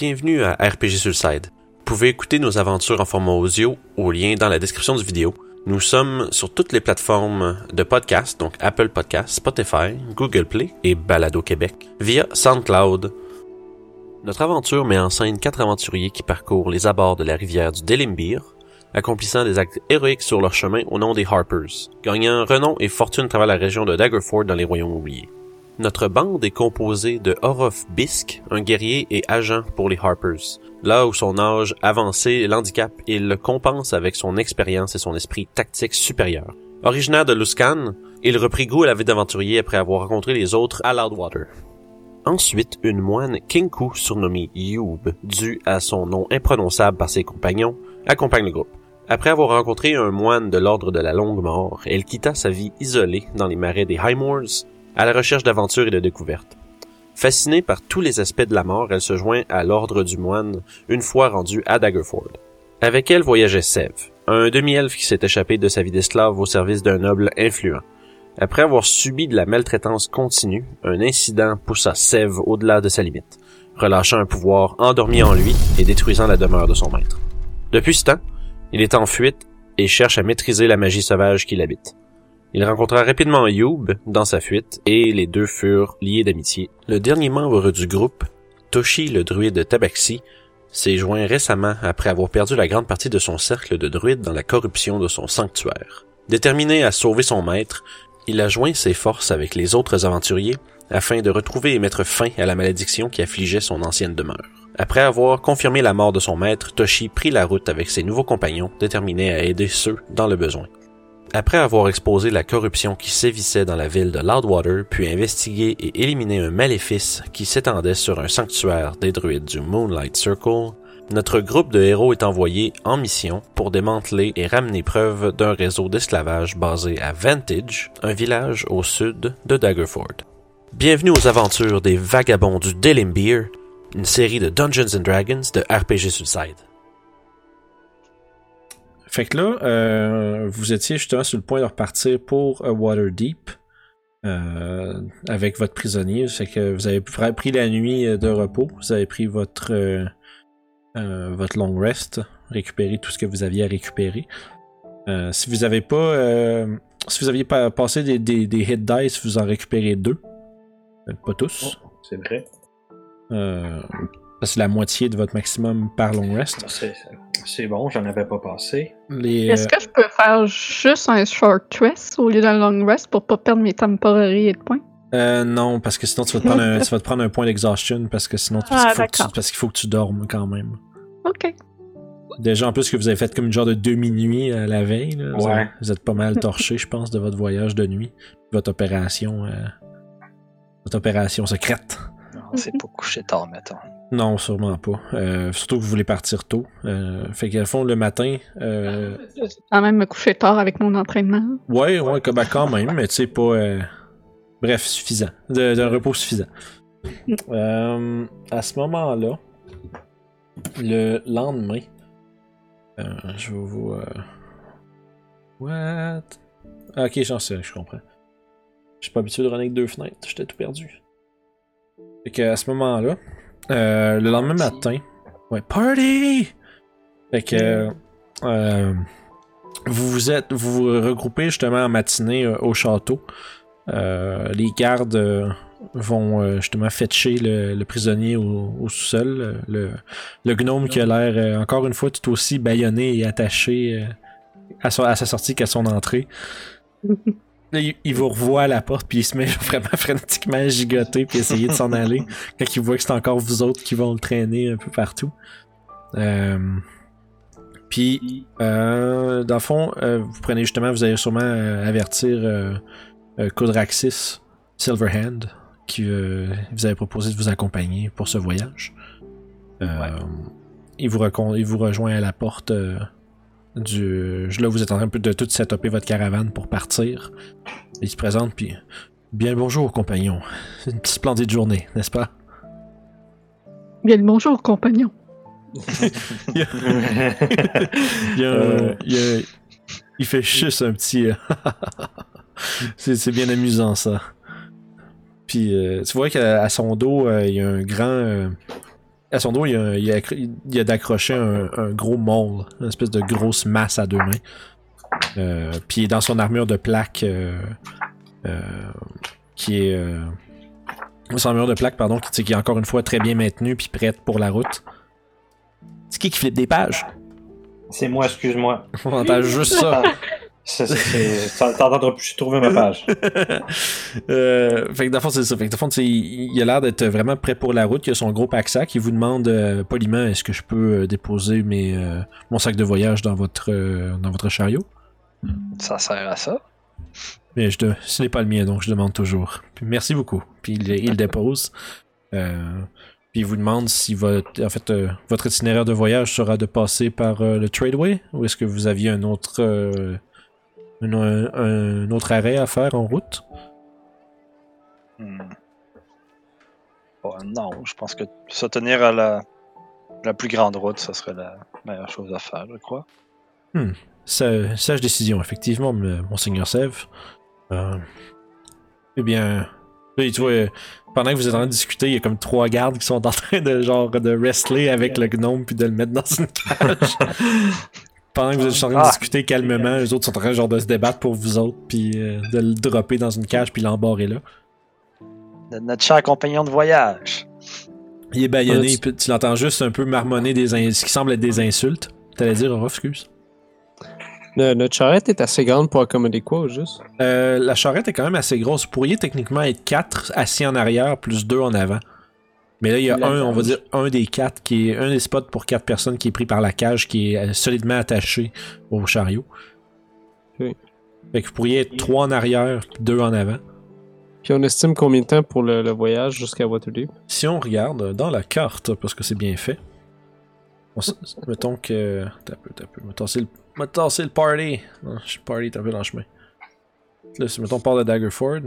Bienvenue à RPG Suicide. Vous pouvez écouter nos aventures en format audio au lien dans la description du vidéo. Nous sommes sur toutes les plateformes de podcast, donc Apple Podcast, Spotify, Google Play et Balado Québec, via SoundCloud. Notre aventure met en scène quatre aventuriers qui parcourent les abords de la rivière du Delimbir, accomplissant des actes héroïques sur leur chemin au nom des Harpers, gagnant renom et fortune à travers la région de Daggerford dans les Royaumes oubliés. Notre bande est composée de Orof Bisk, un guerrier et agent pour les Harpers. Là où son âge avancé l'handicap, il le compense avec son expérience et son esprit tactique supérieur. Originaire de Luskan, il reprit goût à la vie d'aventurier après avoir rencontré les autres à Loudwater. Ensuite, une moine Kinku surnommée Youb, due à son nom imprononçable par ses compagnons, accompagne le groupe. Après avoir rencontré un moine de l'ordre de la longue mort, elle quitta sa vie isolée dans les marais des Highmoors à la recherche d'aventures et de découvertes. Fascinée par tous les aspects de la mort, elle se joint à l'ordre du moine une fois rendue à Daggerford. Avec elle voyageait Sev, un demi-elfe qui s'est échappé de sa vie d'esclave au service d'un noble influent. Après avoir subi de la maltraitance continue, un incident poussa Sev au-delà de sa limite, relâchant un pouvoir endormi en lui et détruisant la demeure de son maître. Depuis ce temps, il est en fuite et cherche à maîtriser la magie sauvage qui l'habite. Il rencontra rapidement Youb dans sa fuite et les deux furent liés d'amitié. Le dernier membre du groupe, Toshi le druide Tabaxi, s'est joint récemment après avoir perdu la grande partie de son cercle de druides dans la corruption de son sanctuaire. Déterminé à sauver son maître, il a joint ses forces avec les autres aventuriers afin de retrouver et mettre fin à la malédiction qui affligeait son ancienne demeure. Après avoir confirmé la mort de son maître, Toshi prit la route avec ses nouveaux compagnons, déterminés à aider ceux dans le besoin. Après avoir exposé la corruption qui sévissait dans la ville de Loudwater, puis investigué et éliminé un maléfice qui s'étendait sur un sanctuaire des druides du Moonlight Circle, notre groupe de héros est envoyé en mission pour démanteler et ramener preuve d'un réseau d'esclavage basé à Vantage, un village au sud de Daggerford. Bienvenue aux aventures des Vagabonds du Delimbir, une série de Dungeons Dragons de RPG Suicide. Fait que là, euh, vous étiez justement sur le point de repartir pour euh, Waterdeep euh, avec votre prisonnier. Fait que vous avez pris la nuit de repos, vous avez pris votre euh, votre long rest, récupéré tout ce que vous aviez à récupérer. Si vous avez pas, si vous aviez pas passé des, des, des hit dice, vous en récupérez deux, pas tous. C'est vrai. Euh, c'est la moitié de votre maximum par long rest. C'est c'est bon, j'en avais pas passé. Les, Est-ce euh, que je peux faire juste un short rest au lieu d'un long rest pour pas perdre mes temporary et de points? Euh, non, parce que sinon tu vas te prendre un, tu vas te prendre un point d'exhaustion parce que sinon tu- Ah, il faut que tu- d'accord. parce qu'il faut que tu dormes quand même. Ok. Déjà en plus que vous avez fait comme une genre de demi-nuit à la veille. là. Vous, Ouais. avez- vous êtes pas mal torché, je pense, de votre voyage de nuit. Votre opération. euh, votre opération secrète. Non, c'est pas couché tard, mettons. Non, sûrement pas. Euh, surtout que vous voulez partir tôt. Euh, fait qu'à fond, le matin. Euh, Je vais quand même me coucher tard avec mon entraînement. ouais, ouais, ben, quand même, mais tu sais, pas. euh, bref, suffisant. De- D'un repos suffisant. À ce moment-là, le lendemain, je vais vous. What? Ah, ok, j'en sais, je comprends. Je suis pas habitué de runner avec deux fenêtres, j'étais tout perdu. Fait que à ce moment-là, euh, le lendemain matin, ouais, party! Fait que euh, vous vous êtes, vous vous regroupez justement en matinée euh, au château. Les gardes vont justement fetcher le, le prisonnier au, au sous-sol. Le, le gnome qui a l'air encore une fois tout aussi bâillonné et attaché à, à sa sortie qu'à son entrée. Il, il vous revoit à la porte, puis il se met vraiment frénétiquement à gigoter, puis essayer de s'en aller. Quand il voit que c'est encore vous autres qui vont le traîner un peu partout. Euh, puis, euh, dans le fond, euh, vous prenez justement, vous allez sûrement avertir Kudraxis Silverhand, qui vous avait proposé de vous accompagner pour ce voyage. Il, vous recon- il vous rejoint à la porte du. Là, vous êtes en train de tout setuper votre caravane pour partir. Il se présente, puis. Bien le bonjour, compagnon. C'est une splendide journée, n'est-ce pas? Bien le bonjour, compagnon. il, y a, il, y a un- il y a- il fait juste un petit. euh, c'est c'est bien amusant ça. Puis euh, tu vois qu'à son dos, euh, il y a un grand. À son dos, il y a, il a, a d'accrocher un, un gros mole, une espèce de grosse masse à deux mains. Euh, puis dans son armure de plaque euh, euh, qui est. Son armure de plaque, pardon, qui est encore une fois très bien maintenue puis prête pour la route. C'est qui qui flippe des pages? C'est moi, excuse-moi. On entend juste ça. T'entendras plus trouver ma page. Euh, fait que dans le fond, c'est ça. Fait que dans le fond, il, il a l'air d'être vraiment prêt pour la route. Il a son gros pack-sac. Il vous demande euh, poliment est-ce que je peux euh, déposer mes, euh, mon sac de voyage dans votre, euh, dans votre chariot? Ça sert à ça. Mais je ce n'est pas le mien, donc je demande toujours. Puis merci beaucoup. Puis il, il le dépose. Euh, puis il vous demande si votre, en fait, euh, votre itinéraire de voyage sera de passer par euh, le Tradeway ou est-ce que vous aviez un autre, un, autre arrêt à faire en route? Hmm. Bon, non, je pense que se tenir à la, la plus grande route, ça serait la meilleure chose à faire, je crois. Sa- Sage décision, effectivement, Monseigneur Sève. Euh, eh bien, tu vois, pendant que vous êtes en train de discuter, il y a comme trois gardes qui sont en train de genre de wrestler avec le gnome puis de le mettre dans une cage. pendant que vous êtes en train de Ah. discuter calmement, les autres sont en train genre de se débattre pour vous autres puis euh, de le dropper dans une cage puis l'embarrer là. De Notre cher compagnon de voyage. Il est baïonné, Ouais, tu- l'entends juste un peu marmonner des in- ce qui semble être des insultes. T'allais dire, Aura, excuse. Le- notre charrette est assez grande pour accommoder quoi, au juste? Euh, la charrette est quand même assez grosse. Vous pourriez techniquement être 4 assis en arrière plus 2 en avant. Mais là, il y a un, on va dire, un des quatre qui est un des spots pour quatre personnes qui est pris par la cage, qui est euh, solidement attaché au chariot. Ok. Fait que vous pourriez être 3 en arrière, 2 en avant. Puis on estime combien de temps pour le, le voyage jusqu'à Waterdeep? Si on regarde dans la carte, parce que c'est bien fait, on mettons que. T'as peu, t'as peu. On va tasser le, party. Non, le party est un peu dans le chemin. Là, mettons on part de Daggerford.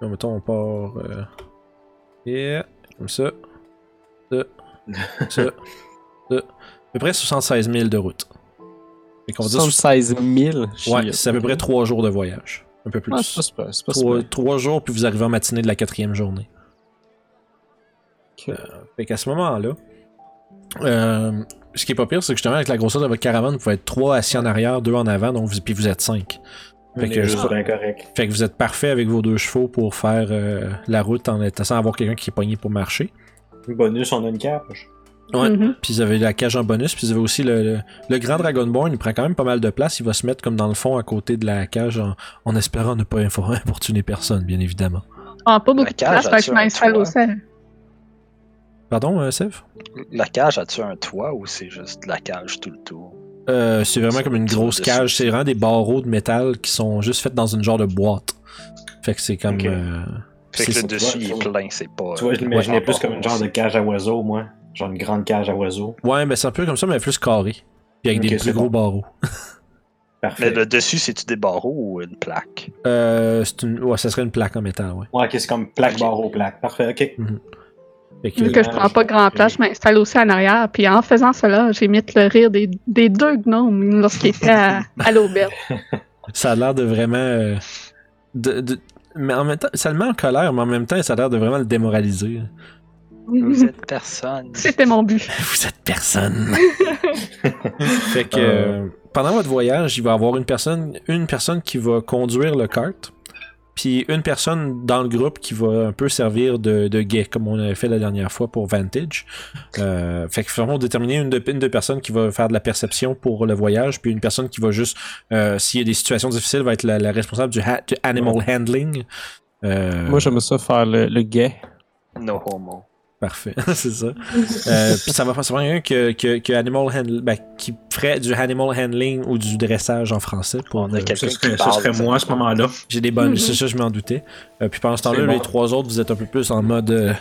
Là, mettons on part. Euh, yeah, comme ça. Ça. Ça. ça. À peu près 76 000 de route. Fait qu'on va dire. 76 000? Ouais, c'est à peu près 3 jours de voyage. Un peu plus. Ah, c'est pas c'est pas trois, super. trois jours, puis vous arrivez en matinée de la quatrième journée. Ok. Euh, fait qu'à ce moment-là, euh, ce qui est pas pire, c'est que justement, avec la grosseur de votre caravane, vous pouvez être trois assis en arrière, deux en avant, donc vous, puis vous êtes cinq. Fait que- est juste bien correct. Fait que vous êtes parfait avec vos deux chevaux pour faire euh, la route en étant sans avoir quelqu'un qui est pogné pour marcher. Bonus, on a une cage. Ouais. Mhm. Puis vous avez la cage en bonus, puis vous avez aussi le, le, le grand Dragonborn, il prend quand même pas mal de place, il va se mettre comme dans le fond à côté de la cage en, en espérant ne pas importuner personne, bien évidemment. Ah, pas beaucoup de cage, place, fait que je m'installe au sel. Pardon, euh, Sev? La cage, as-tu un toit ou c'est juste la cage tout le tour? Euh, c'est vraiment comme une grosse cage. C'est vraiment des barreaux de métal qui sont juste faits dans une genre de boîte. Fait que c'est comme. Euh, Fait que c'est- le dessus, il est plein, c'est pas... Tu vois, je l'imaginais ouais, plus comme une genre de cage à oiseaux, moi. Genre une grande cage à oiseaux. Ouais, mais c'est un peu comme ça, mais plus carré. Puis avec des plus gros bon. barreaux. Parfait. Mais le dessus, c'est-tu des barreaux ou une plaque? Euh, c'est une... Ouais, ça serait une plaque en métal, ouais. Ouais, ok, c'est comme plaque, barreau, plaque. Parfait, ok. Fait que, Vu que je prends pas grand place, je m'installe aussi en arrière. Puis en faisant cela, j'imite le rire des, des deux gnomes lorsqu'ils étaient à, à l'auberge. ça a l'air de vraiment. euh, de, de- Mais en même temps, ça le met en colère, mais en même temps, ça a l'air de vraiment le démoraliser. Vous êtes personne. C'était mon but. Vous êtes personne. fait que euh, pendant votre voyage, il va y avoir une personne, une personne qui va conduire le kart, puis une personne dans le groupe qui va un peu servir de, de guet, comme on avait fait la dernière fois pour Vantage. Euh, fait que vraiment déterminer une de, une de personnes qui va faire de la perception pour le voyage, puis une personne qui va juste, euh, s'il y a des situations difficiles, va être la, la responsable du, ha- du animal handling. Euh, Moi, j'aimerais ça faire le, le guet. No homo. Parfait, c'est ça. Euh, puis ça va faire souvent quelqu'un que, que, que animal handl- ben, qui ferait du animal handling ou du dressage en français. Pour, On a euh, Ce serait, ce moi à ce moment-là. J'ai des bonus, Mhm. c'est ça, je m'en doutais. Euh, puis pendant ce temps-là, les trois autres, vous êtes un peu plus en mode euh,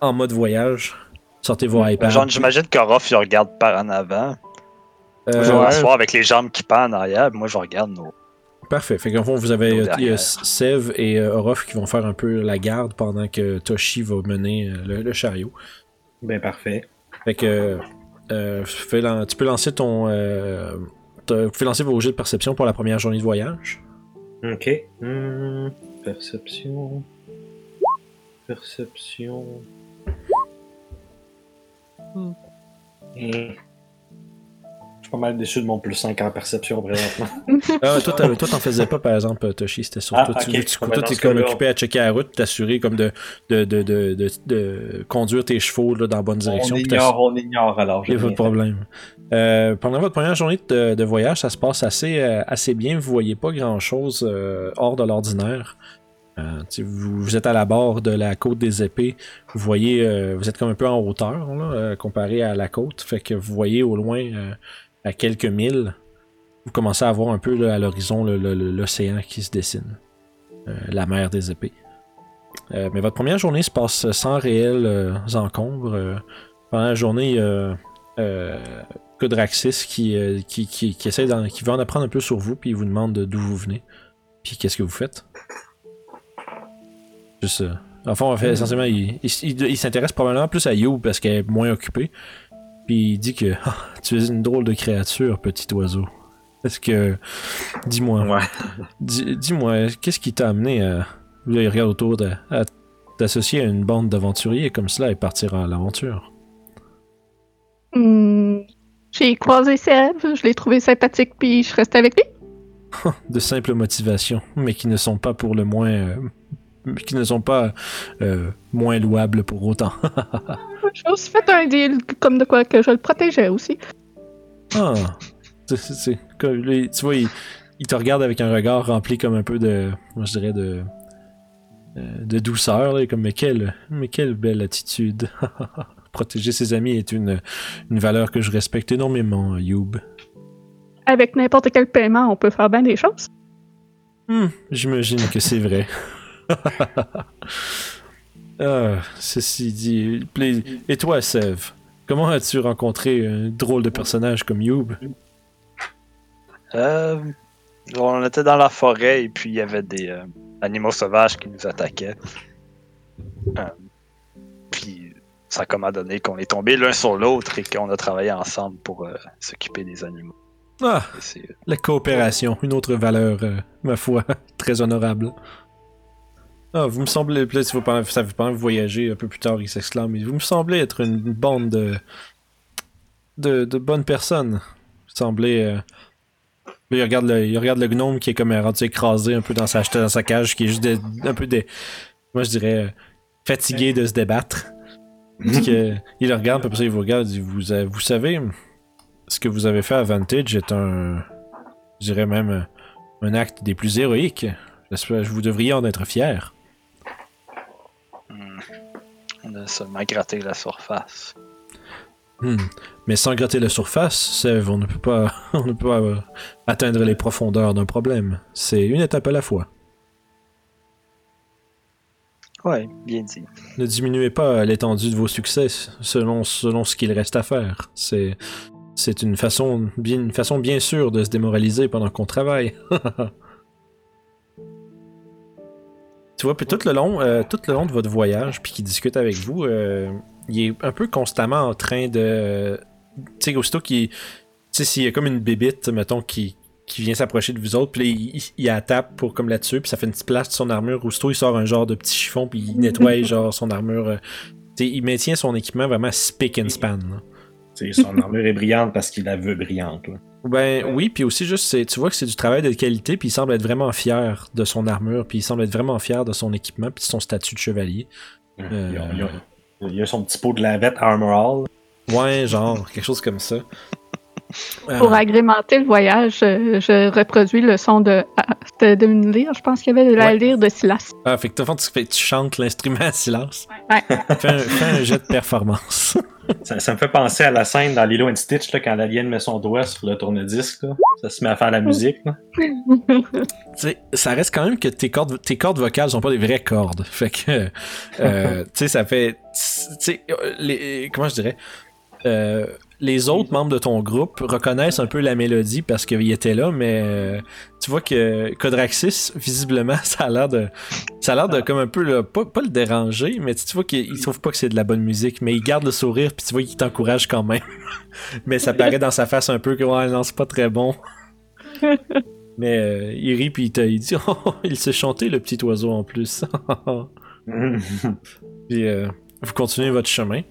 en mode voyage. Sortez vos iPads. Genre, j'imagine qu'Orof, il regarde par en avant. Euh, je vais ouais. m'asseoir avec les jambes qui pendent en arrière. Moi, je regarde nos. Parfait. Fait qu'en fond, vous avez euh, derrière. Sev et euh, Orof qui vont faire un peu la garde pendant que Toshi va mener euh, le, le chariot. Ben parfait. Fait que euh, fais lan- tu peux lancer ton. Euh, pouvez lancer vos jets de perception pour la première journée de voyage. Ok. Hmm, perception. Perception. Hmm. Je suis pas mal déçu de mon plus 5 en perception présentement. Ah, toi, t'en faisais pas, par exemple, Toshi. C'était sur Ah, toi. Tu, Ah, ben, toi, t'es comme occupé à checker la route, t'assurer comme de, de, de, de, de, conduire tes chevaux là, dans la bonne direction. on ignore, on ignore alors. Il n'y a pas de problème. Euh, pendant votre première journée de, de voyage, ça se passe assez, euh, assez bien. Vous voyez pas grand-chose euh, hors de l'ordinaire. Vous, vous êtes à la barre de la côte des épées. Vous voyez, vous êtes comme un peu en hauteur là, comparé à la côte. Fait que vous voyez au loin, à quelques milles, vous commencez à voir un peu là, à l'horizon l'océan qui se dessine. Euh, la mer des épées. Euh, mais votre première journée se passe sans réels euh, encombres. Euh, pendant la journée, il y a Codraxis qui, qui, qui, qui essaie qui veut en apprendre un peu sur vous, puis il vous demande de- d'où vous venez. Puis qu'est-ce que vous faites? Juste. Enfin, en fait, essentiellement, il, il, il- il s'intéresse probablement plus à You parce qu'elle est moins occupée. Puis il dit que Ah, tu es une drôle de créature, petit oiseau. Est-ce que. Dis-moi. Ouais. Dis- Dis-moi, qu'est-ce qui t'a amené à. Là, il regarde autour de. à t'associer à une bande d'aventuriers comme cela et partir à l'aventure. Hmm, J'ai croisé Seb, je l'ai trouvé sympathique, puis je restais avec lui. de simples motivations, mais qui ne sont pas pour le moins. euh, qui ne sont pas euh, moins louables pour autant. J'ai aussi fait un deal comme de quoi que je le protégeais aussi. ah, comme les- tu vois, il, il te regarde avec un regard rempli comme un peu de, moi je dirais de, euh, de douceur, là, comme mais quelle, mais quelle belle attitude. Protéger ses amis est une, une valeur que je respecte énormément, Youb. Avec n'importe quel paiement, on peut faire bien des choses. Hmm, J'imagine que c'est vrai. ah, ceci dit. Et toi, Sev, comment as-tu rencontré un drôle de personnage comme Youb? Euh, on était dans la forêt et puis il y avait des euh, animaux sauvages qui nous attaquaient. Euh, puis ça a comme à donné qu'on est tombés l'un sur l'autre et qu'on a travaillé ensemble pour euh, s'occuper des animaux. Ah, la coopération, une autre valeur, ma foi, très honorable. Ah, vous me semblez, là, si vous que vous voyagez un peu plus tard, il s'exclame, vous me semblez être une bande de, de, de bonnes personnes. Vous semblez, euh, il regarde, le, il regarde le gnome qui est comme rendu écrasé un peu dans sa, dans sa cage, qui est juste de- un peu des. Moi, je dirais euh, fatigué de se débattre. Que- il le regarde, puis après ça, il vous regarde, il dit vous, euh, vous savez, ce que vous avez fait à Vantage est un. Je dirais même euh, un acte des plus héroïques. Que vous devriez en être fier. Seulement gratté la surface. Hmm. Mais sans gratter la surface, Sève, on ne peut pas, on ne peut pas euh, atteindre les profondeurs d'un problème. C'est une étape à la fois. Ouais, bien dit. Ne diminuez pas l'étendue de vos succès selon, selon ce qu'il reste à faire. C'est, c'est une façon bien, une façon bien sûre de se démoraliser pendant qu'on travaille. tu vois, puis tout le long, euh, tout le long de votre voyage, puis qu'il discute avec vous, euh, il est un peu constamment en train de, tu sais, aussitôt qu'il, tu sais, s'il y a comme une bébite, mettons, qui qui vient s'approcher de vous autres, puis il, il, tape pour comme là-dessus, puis ça fait une petite place de son armure. Aussitôt, il sort un genre de petit chiffon, puis il nettoie genre son armure. euh, tu sais, il maintient son équipement vraiment spick and span. là. T'sais, son armure est brillante parce qu'il la veut brillante. là. Ben oui, puis aussi juste, tu vois que c'est du travail de qualité, puis il semble être vraiment fier de son armure, puis il semble être vraiment fier de son équipement, puis de son statut de chevalier. Euh, Il, a, il a- il a son petit pot de lavette Armor All. Ouais, genre, quelque chose comme ça. Euh, Pour agrémenter le voyage, euh, je reproduis le son de, ah, c'était de une lyre, je pense qu'il y avait de la Ouais. lyre de Silas. ah, fait que façon, tu, fais- tu chantes l'instrument à silence. Ouais. Fais un, fais un jet de performance. Ça, ça me fait penser à la scène dans Lilo and Stitch là, quand l'alien met son doigt sur le tourne-disque. Ça se met à faire la musique. ça reste quand même que tes cordes, tes cordes vocales sont pas des vraies cordes. Fait que, euh, tu sais, ça fait, tu sais, euh, les, comment je dirais, euh, les autres membres de ton groupe reconnaissent un peu la mélodie parce qu'ils étaient là, mais euh, tu vois que Codraxis, visiblement, ça a l'air de, ça a l'air de comme un peu, pas, pas le déranger, mais tu vois qu'il il trouve pas que c'est de la bonne musique, mais il garde le sourire, puis tu vois qu'il t'encourage quand même. mais ça paraît dans sa face un peu que ouais, non, c'est pas très bon. Mais euh, il rit puis il, dit oh, il sait chanter le petit oiseau en plus. puis euh, vous continuez votre chemin.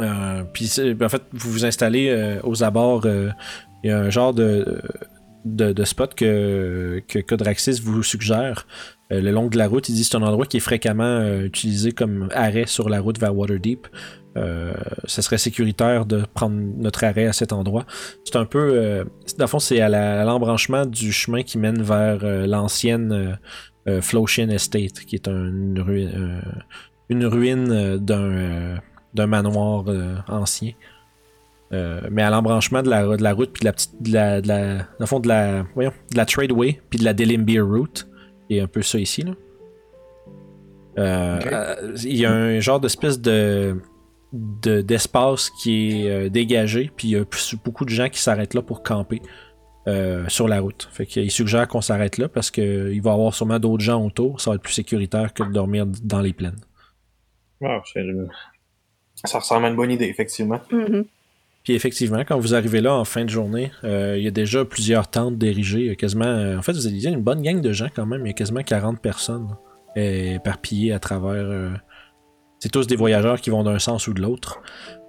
Euh, puis c'est- en fait, vous vous installez euh, aux abords. euh, Il y a un genre de, de, de spot que, que Codraxis vous suggère. le long de la route, il dit c'est un endroit qui est fréquemment utilisé comme arrêt sur la route vers Waterdeep. Euh, ce serait sécuritaire de prendre notre arrêt à cet endroit. C'est un peu. Euh, dans le fond, c'est à l'embranchement du chemin qui mène vers euh, l'ancienne Floshin Estate, qui est un- une, ruine, une ruine d'un d'un manoir euh, ancien. Euh, mais à l'embranchement de la, de la route, puis de la petite. De la, de la, dans le fond, de la, voyons, de la Tradeway, puis de la Delimbeer Route. Et un peu ça ici, là. Euh, Il y a un genre d'espèce de de- d'espace qui est euh, dégagé, puis il y a beaucoup de gens qui s'arrêtent là pour camper euh, sur la route. Fait qu'il suggère qu'on s'arrête là parce qu'il va y avoir sûrement d'autres gens autour. Ça va être plus sécuritaire que de dormir dans les plaines. Ah, c'est- ça ressemble à une bonne idée, effectivement. Mhm. Puis effectivement, quand vous arrivez là en fin de journée, euh, il y a déjà plusieurs tentes d'érigées. Il y a quasiment. euh, en fait, vous avez une bonne gang de gens quand même. Il y a quasiment 40 personnes éparpillées à travers. euh, c'est tous des voyageurs qui vont d'un sens ou de l'autre.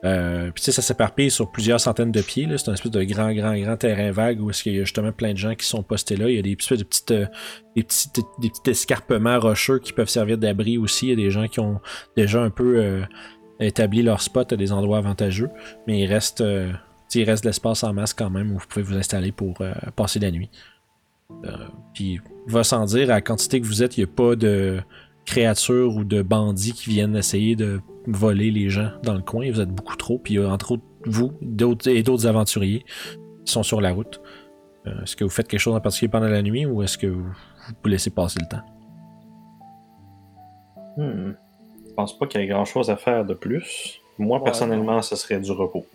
Euh, puis tu sais, ça s'éparpille sur plusieurs centaines de pieds. C'est un espèce de grand, grand, grand terrain vague où est-ce qu'il y a justement plein de gens qui sont postés là. Il y a des espèces de petites, euh, des petits, des petits escarpements rocheux qui peuvent servir d'abri aussi. Il y a des gens qui ont déjà un peu euh, établi leur spot à des endroits avantageux. Mais il reste, euh, il reste de l'espace en masse quand même où vous pouvez vous installer pour euh, passer la nuit. Euh, puis, va sans dire, à la quantité que vous êtes, il n'y a pas de créatures ou de bandits qui viennent essayer de voler les gens dans le coin. Vous êtes beaucoup trop. Puis, entre autres, vous et d'autres aventuriers qui sont sur la route. Est-ce que vous faites quelque chose en particulier pendant la nuit ou est-ce que vous, vous laissez passer le temps? Hmm. Je pense pas qu'il y ait grand chose à faire de plus. Moi, Ouais, personnellement, ce serait du repos.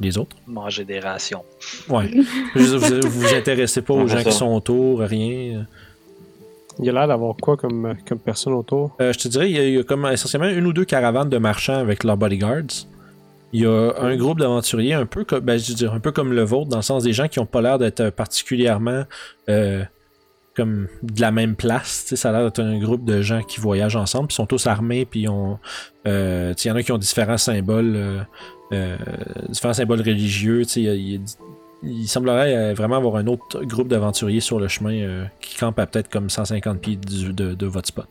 Les autres? Manger des rations. Ouais. Vous, vous vous intéressez pas aux gens qui sont autour, rien? Il y a l'air d'avoir quoi comme, comme personne autour? Euh, je te dirais, il y, a, il y a comme essentiellement une ou deux caravanes de marchands avec leurs bodyguards. Il y a un groupe d'aventuriers un peu comme, ben, je veux dire, un peu comme le vôtre, dans le sens des gens qui ont pas l'air d'être particulièrement euh, comme de la même place. Ça a l'air d'être un groupe de gens qui voyagent ensemble, puis sont tous armés, puis euh, il y en a qui ont différents symboles, euh, euh, différents symboles religieux. Il il semblerait vraiment avoir un autre groupe d'aventuriers sur le chemin qui campe à peut-être comme 150 pieds du- de, de votre spot.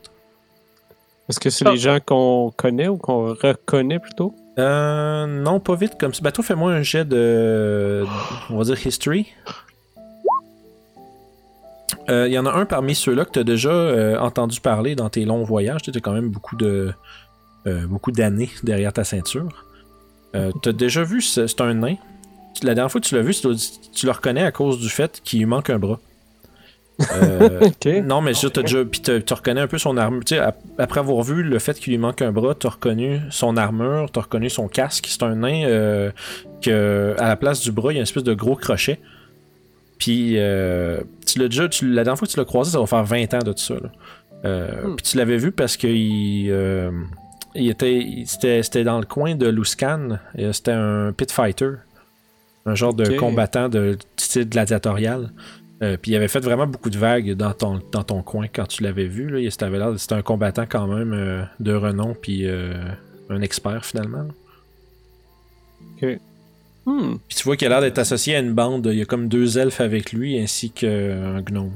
Est-ce que c'est Ah. des gens qu'on connaît ou qu'on reconnaît plutôt? Euh, non, pas vite comme ça. Ben, toi, fais-moi un jet de. On va dire history. Euh, Il y en a un parmi ceux-là que tu as déjà euh, entendu parler dans tes longs voyages. Tu as quand même beaucoup de euh, beaucoup d'années derrière ta ceinture. Euh, tu as déjà vu, ce- c'est un nain. La dernière fois que tu l'as vu, tu, le reconnais à cause du fait qu'il lui manque un bras. Euh, Ok. non, mais tu reconnais un peu son armure. Après avoir vu le fait qu'il lui manque un bras, tu as reconnu son armure, tu as reconnu son casque. C'est un nain euh, que, à la place du bras, il y a une espèce de gros crochet. Puis euh, tu l'as déjà. tu- la dernière fois que tu l'as croisé, ça va faire 20 ans de tout ça. Euh, Hmm. Puis tu l'avais vu parce qu'il. euh, il était, il- c'était, c'était dans le coin de Luskan. C'était un pit fighter. Un genre de combattant de style gladiatorial. Puis il avait fait vraiment beaucoup de vagues dans ton, dans ton coin quand tu l'avais vu. Là. Il- C'était, l'air- c'était un combattant quand même de renom, puis un expert finalement. Hmm. Puis tu vois qu'il a l'air d'être associé à une bande. Il y a comme deux elfes avec lui, ainsi qu'un gnome.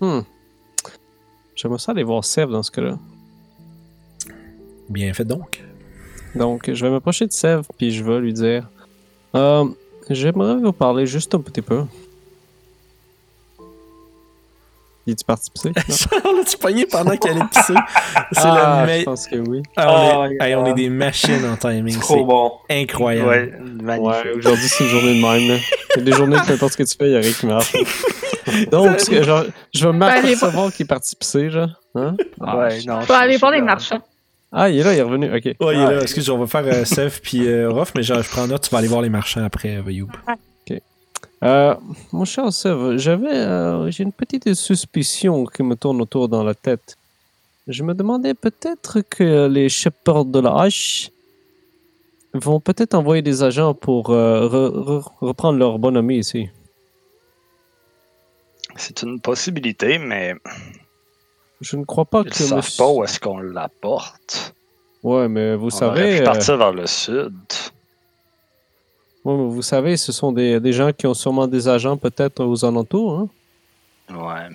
Hmm. J'aimerais ça aller voir Sèvres dans ce cas-là. Bien fait donc. Donc, je vais m'approcher de Sèvres, puis je vais lui dire euh, J'aimerais vous parler juste un petit peu. Il est parti pisser? On l'a-tu pogné pendant qu'elle est pissée? C'est Ah, le je pense que oui. Ah, on, est... Oh, hey, on est God. des machines en timing. Trop C'est bon. incroyable. Ouais, Ouais, magnifique. aujourd'hui, c'est une journée de même. là. Il y a des journées, peu importe ce que tu fais, il y a rien qui marche. Donc, que, genre, je vais m'apercevoir qu'il est parti pisser, genre. Hein? Ah, ouais, non. Je vais aller voir les marchands. Ah, il est là, il est revenu. Ok. Ouais, il est là. Excuse, on va faire euh, Seth puis euh, Ruff, mais genre, je prends note, tu vas aller voir les marchands après, euh, Youb. Euh, mon cher Sèvres, j'avais, euh, j'ai une petite suspicion qui me tourne autour dans la tête. Je me demandais peut-être que les shepherds de la hache vont peut-être envoyer des agents pour euh, re- re- reprendre leur bonhomie ici. C'est une possibilité, mais Je ne crois pas ils que savent monsieur- pas où est-ce qu'on l'apporte. Ouais, mais vous On aurait savez, pu partir vers le sud. Vous savez, ce sont des, des gens qui ont sûrement des agents peut-être aux alentours. Hein? Ouais.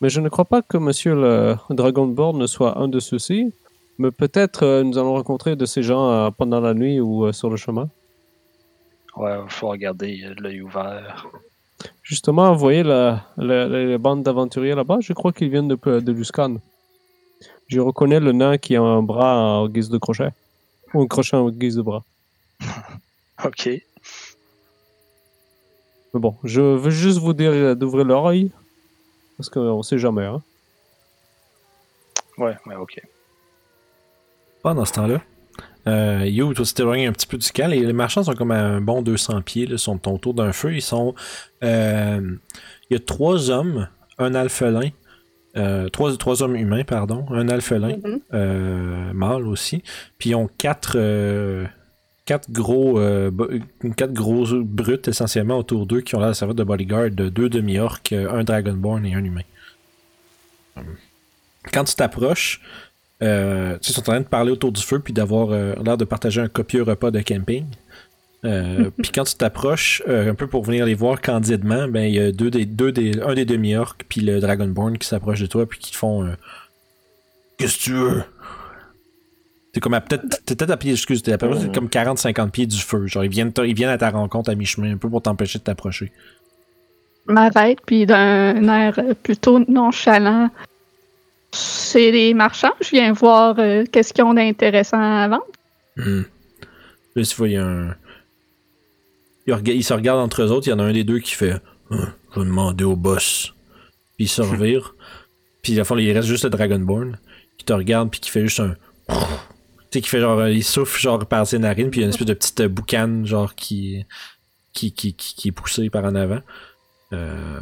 Mais je ne crois pas que Monsieur le Dragonborn ne soit un de ceux-ci. Mais peut-être euh, nous allons rencontrer de ces gens euh, pendant la nuit ou euh, sur le chemin. Ouais, il faut regarder l'œil ouvert. Justement, vous voyez la, la, la- la bande d'aventuriers là-bas? Je crois qu'ils viennent de, de Luscan. Je reconnais le nain qui a un bras en guise de crochet. Ou un crochet en guise de bras. Ok. Mais bon, je veux juste vous dire d'ouvrir l'oreille. Parce qu'on sait jamais. Hein. Ouais, ouais, ok. Pendant ce temps-là, euh, You, toi, tu t'éloignes un petit peu du camp. Les, les marchands sont comme à un bon 200 pieds, là, sont autour d'un feu. Ils sont. euh, Il y a trois hommes, un alphelin, euh, trois, trois hommes humains, pardon, un alphelin, Mhm. euh, mâle aussi. Puis ils ont quatre, euh, quatre gros, euh, quatre gros brutes essentiellement autour d'eux qui ont l'air de servir de bodyguard, de deux demi-orques, euh, un dragonborn et un humain. Quand tu t'approches, euh, ils sont en train de parler autour du feu puis d'avoir euh, l'air de partager un copieux repas de camping. Puis quand tu t'approches, un peu pour venir les voir candidement, ben il y a deux des, deux des, un des demi-orques puis le Dragonborn qui s'approche de toi puis qui te font Qu'est-ce que tu veux? T'es comme à peut-être à pied, excuse, t'es à peu près comme 40-50 pieds du feu. Genre ils viennent, ils viennent à ta rencontre à mi-chemin, un peu pour t'empêcher de t'approcher. Je m'arrête, puis d'un air plutôt nonchalant. C'est des marchands, je viens voir euh, qu'est-ce qu'ils ont d'intéressant à vendre. Hmm. Là, tu vois, il y a un. Ils, rega- ils se regardent entre eux autres. Il y en a un des deux qui fait Hein, Je vais demander au boss. Puis il se revire. puis, à la fin, il reste juste le Dragonborn qui te regarde. Puis qui fait juste un. Tu sais, qui fait genre. euh, Il souffle genre par ses narines. Puis il y a une espèce de petite euh, boucane, genre qui. Qui, qui, qui, est poussée par en avant. Euh,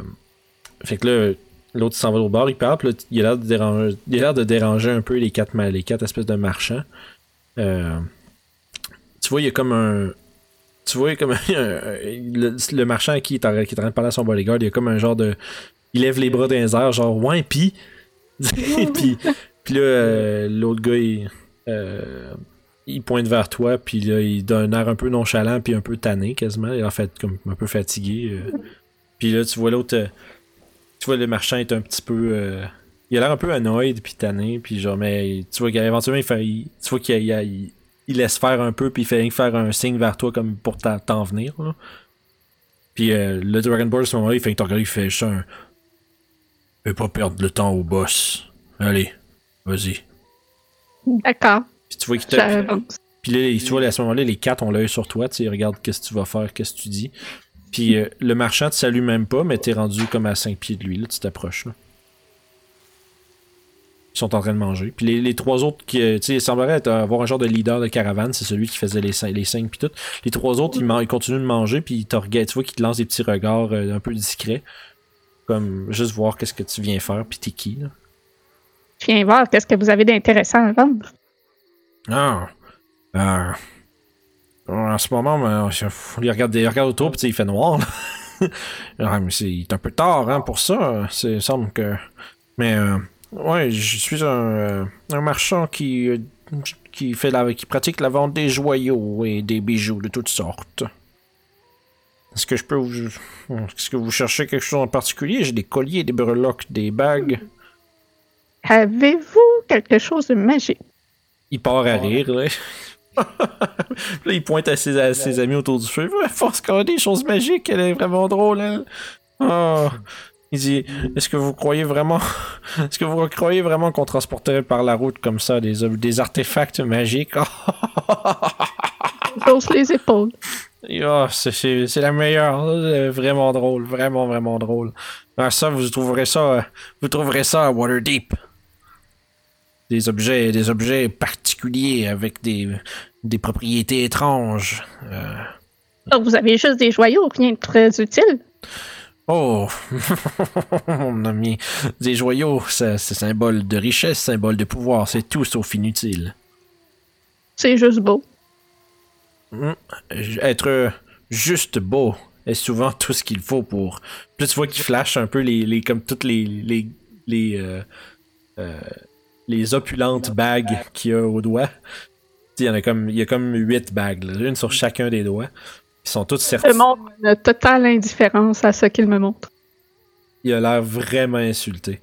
Fait que là, l'autre s'en va au bord, il parle. Puis là, il a l'air de déranger, il de déranger un peu les quatre, les quatre espèces de marchands. Euh, tu vois, il y a comme un. Tu vois, comme le, le marchand qui est, en, qui est en train de parler à son bodyguard, il y a comme un genre de. Il lève les bras dans les airs, genre, ouais, pis. puis, puis là, l'autre gars, il, euh, il pointe vers toi, puis là, il donne un air un peu nonchalant, puis un peu tanné quasiment. Il en fait comme un peu fatigué. euh. Puis là, tu vois l'autre. euh, tu vois, le marchand est un petit peu. euh, il a l'air un peu annoyed puis tanné puis genre mais tu vois qu'éventuellement il fait tu vois qu'il il, il- il laisse faire un peu puis il fait faire un signe vers toi comme pour t'en venir là. Puis le Dragonborn à ce moment-là il fait que il fait juste un Fais pas perdre le temps au boss. Allez, vas-y. D'accord, Puis tu vois qu'il te puis là, tu vois, à ce moment-là, les quatre ont l'œil sur toi, tu sais, ils regardent qu'est-ce que tu vas faire, qu'est-ce que tu dis. Puis euh, le marchand te salue même pas, mais t'es rendu comme à 5 pieds de lui, là, tu t'approches. là. Ils sont en train de manger. Puis les, les trois autres, qui, euh, tu sais, il semblerait être, avoir un genre de leader de caravane, c'est celui qui faisait les, les signes puis tout. Les trois autres, ils, man- ils continuent de manger, puis ils te regardent, tu vois qu'ils te lancent des petits regards euh, un peu discrets. Comme juste voir qu'est-ce que tu viens faire, puis t'es qui, là. Viens voir qu'est-ce que vous avez d'intéressant à vendre. Ah. Euh, en ce moment, il, regarde, il regarde autour, puis il fait noir. Ah, mais c'est un peu tard hein, pour ça. Il semble que. Mais, euh, ouais, je suis un, euh, marchand qui, euh, qui, fait qui pratique la vente des joyaux et des bijoux de toutes sortes. Est-ce que je peux vous. Est-ce que vous cherchez quelque chose en particulier? J'ai des colliers, des breloques, des bagues. Avez-vous quelque chose de magique? Il part à rire, là. là, il pointe à ses, à ses amis autour du feu. Ouais, Force qu'on a des choses magiques, elle est vraiment drôle, elle. Ah. Il dit Est-ce que vous croyez vraiment. Est-ce que vous croyez vraiment qu'on transporterait par la route comme ça des, artefacts magiques? J'ose les épaules. Ah, c'est- la meilleure. C'est Vraiment drôle. Vraiment, vraiment drôle. Ah, ça, vous trouverez ça. euh, Vous trouverez ça à Waterdeep. Des objets, des objets particuliers avec des, des propriétés étranges. Euh, Donc, vous avez juste des joyaux, rien de très utile. Oh, mon ami, des joyaux, c'est symbole de richesse, symbole de pouvoir, c'est tout sauf inutile. C'est juste beau. Hmm, Être juste beau est souvent tout ce qu'il faut pour. Là, tu vois qu'il flash un peu les, les comme toutes les les les euh, euh, les opulentes bagues qu'il y a au doigt. Il y en a comme, il y a comme 8 bagues, là, une sur chacun des doigts. Ils sont toutes Je certifiées. montre une totale indifférence à ce qu'il me montre. Il a l'air vraiment insulté.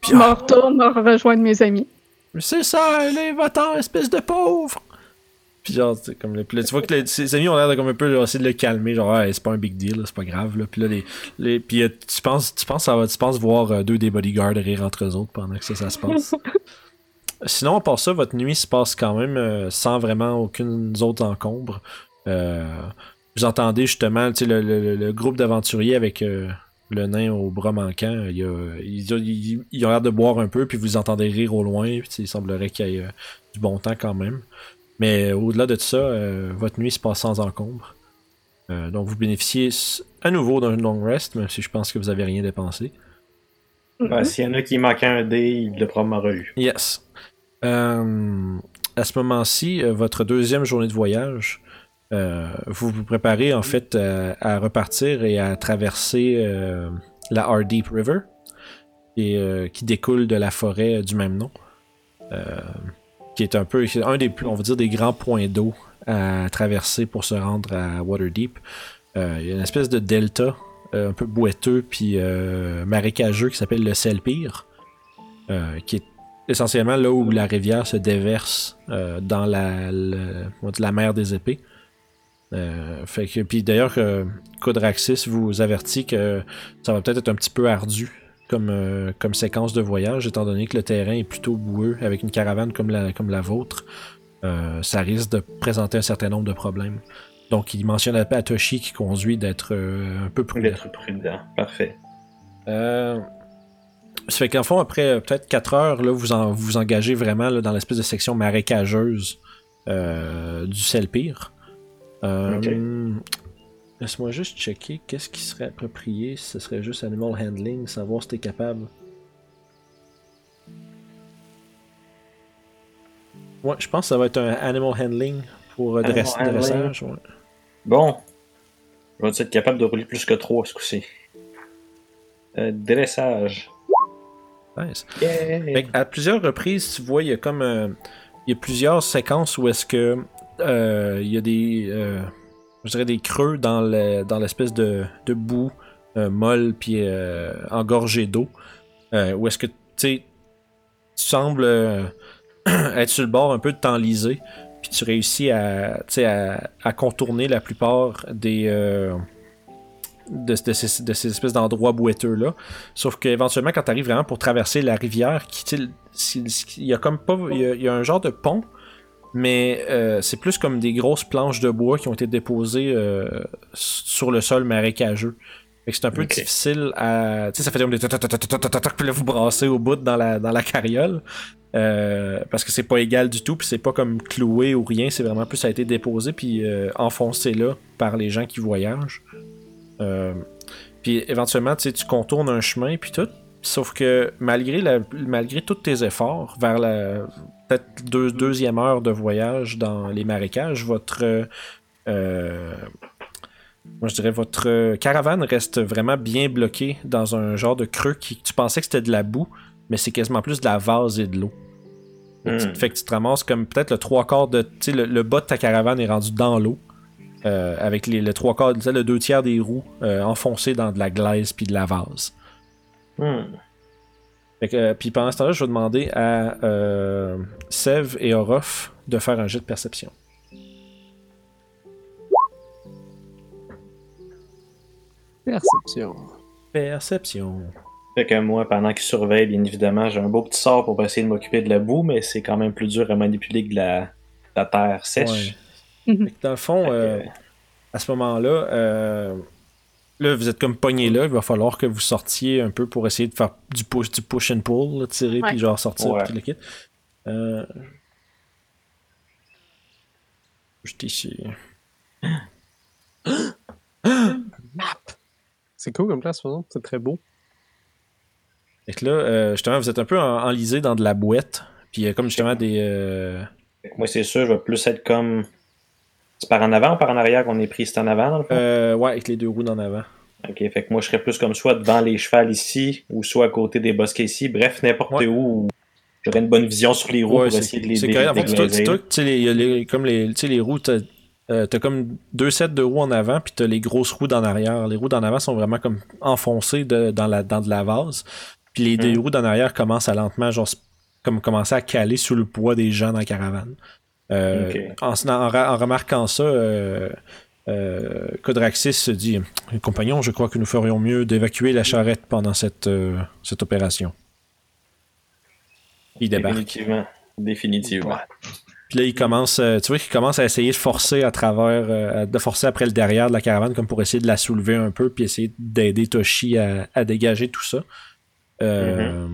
Puis, Je me ah, retourne rejoindre mes amis. c'est ça, les votants, espèce de pauvre! Puis genre, c'est comme le, puis là, tu vois que les- ses amis ont l'air de comme un peu genre, essayer de le calmer, genre, Hey, c'est pas un big deal, c'est pas grave, là. Puis là, les, les, puis euh, tu penses, tu penses, ça va- tu penses voir euh, deux des bodyguards rire entre eux autres pendant que ça, ça se passe. Sinon, à part ça, votre nuit se passe quand même euh, sans vraiment aucune autre encombre. Vous entendez justement le, le- le groupe d'aventuriers avec le nain au bras manquant. Il a- l'air de boire un peu, puis vous entendez rire au loin. Puis, il semblerait qu'il y ait du bon temps quand même. Mais au-delà de tout ça, euh, votre nuit se passe sans encombre. Euh, donc vous bénéficiez à nouveau d'un long rest, même si je pense que vous avez rien dépensé. Ben, S'il y en a qui manquait un dé, il l'a probablement eu. Yes. Euh, à ce moment-ci, votre deuxième journée de voyage, euh, vous vous préparez en fait à, à repartir et à traverser euh, la Hardeep River, et, euh, qui découle de la forêt du même nom, euh, qui est un peu un des plus, on va dire, des grands points d'eau à traverser pour se rendre à Waterdeep. Euh, Il y a une espèce de delta euh, un peu boiteux puis euh, marécageux qui s'appelle le Selpire, qui est essentiellement là où la rivière se déverse dans la, la mer des épées. Fait que, puis d'ailleurs, Codraxis vous avertit que ça va peut-être être un petit peu ardu comme, euh, comme séquence de voyage, étant donné que le terrain est plutôt boueux avec une caravane comme la, comme la vôtre. euh, ça risque de présenter un certain nombre de problèmes. Donc, il mentionne à Toshi qui conduit d'être euh, un peu prudent. D'être prudent. Parfait. Euh, ça fait qu'en fond, après euh, peut-être 4 heures, là, vous en, vous engagez vraiment là, dans l'espèce de section marécageuse du Selpire. Euh, Ok. Laisse-moi juste checker qu'est-ce qui serait approprié. Si ce serait juste animal handling, savoir si t'es capable. Ouais, je pense que ça va être un animal handling pour euh, Animal dress- handling. dressage. ouais. Bon. Je vais être capable de rouler plus que 3 ce coup-ci. Euh, dressage. Nice. Yeah. Fait à plusieurs reprises, tu vois, il y a comme. euh, il y a plusieurs séquences où est-ce que. euh, il y a des. Je dirais des creux dans le- dans l'espèce de, de boue euh, molle puis euh, engorgée d'eau. Euh, où est-ce que, tu sembles être sur le bord un peu de t'enliser. Puis tu réussis à, à, à contourner la plupart des. de, de ces, espèces d'endroits boiteux-là. Sauf qu'éventuellement, quand tu arrives vraiment pour traverser la rivière, il y a comme pas. Il y a un genre de pont, mais euh, c'est plus comme des grosses planches de bois qui ont été déposées euh, sur le sol marécageux. C'est un peu difficile à. Tu sais, ça fait comme des. Puis là, vous brassez au bout dans la, dans la carriole. Euh, parce que c'est pas égal du tout, puis c'est pas comme cloué ou rien, c'est vraiment plus ça a été déposé puis enfoncé là par les gens qui voyagent. Puis éventuellement, tu sais, tu contournes un chemin puis tout. Sauf que malgré, la, malgré tous tes efforts, vers la peut-être deux, deuxième heure de voyage dans les marécages, votre euh, euh, moi je dirais votre caravane reste vraiment bien bloquée dans un genre de creux qui tu pensais que c'était de la boue, mais c'est quasiment plus de la vase et de l'eau. Fait que tu- Hmm. Fait que tu te ramasses comme peut-être le trois quarts de. Tu sais, le, le bas de ta caravane est rendu dans l'eau. euh, avec les, le trois quarts, tu sais, le deux tiers des roues euh, enfoncés dans de la glaise puis de la vase. Hmm. Euh, puis pendant ce temps-là, je vais demander à euh, Sev et Orof de faire un jet de perception. Perception. Perception. Fait que moi, pendant qu'il surveille, bien évidemment, j'ai un beau petit sort pour essayer de m'occuper de la boue, mais c'est quand même plus dur à manipuler que de la, la terre sèche. Fait que dans le fond, euh, à ce moment-là, euh, là, vous êtes comme pogné là. Il va falloir que vous sortiez un peu pour essayer de faire du push, du push and pull, là, tirer, Ouais. puis genre sortir Ouais. puis le kit. Euh... Juste ici. C'est cool comme place, par exemple. C'est très beau. Fait que là, euh, justement, vous êtes un peu en- enlisé dans de la boîte. Puis il y a comme justement des. euh, Fait que moi, c'est sûr, je vais plus être comme. C'est par en avant ou par en arrière qu'on est pris? C'est en avant, dans le fond? euh, ouais, avec les deux roues en avant. Ok, fait que moi, je serais plus comme soit devant les chevals ici, ou soit à côté des bosquets ici. Bref, n'importe Ouais. où où j'aurais une bonne vision sur les roues Ouais, pour essayer de les c'est correct. En fait, tu déglaiser. tu- les, comme les, les roues, t'as euh, t'as comme deux sets de roues en avant, puis t'as les grosses roues d'en arrière. Les roues d'en avant sont vraiment comme enfoncées de- dans, la, dans de la vase. Puis les deux Mm. roues d'en arrière commencent à lentement, genre, comme commencer à caler sous le poids des gens dans la caravane. Euh, en, en, en remarquant ça, euh, euh, Codraxis se dit Compagnon, je crois que nous ferions mieux d'évacuer la charrette pendant cette, euh, cette opération. Il débarque. Définitivement. Définitivement. Puis là, il commence, tu vois qu'il commence à essayer de forcer à travers, de forcer après le derrière de la caravane, comme pour essayer de la soulever un peu, puis essayer d'aider Toshi à, à dégager tout ça. Euh,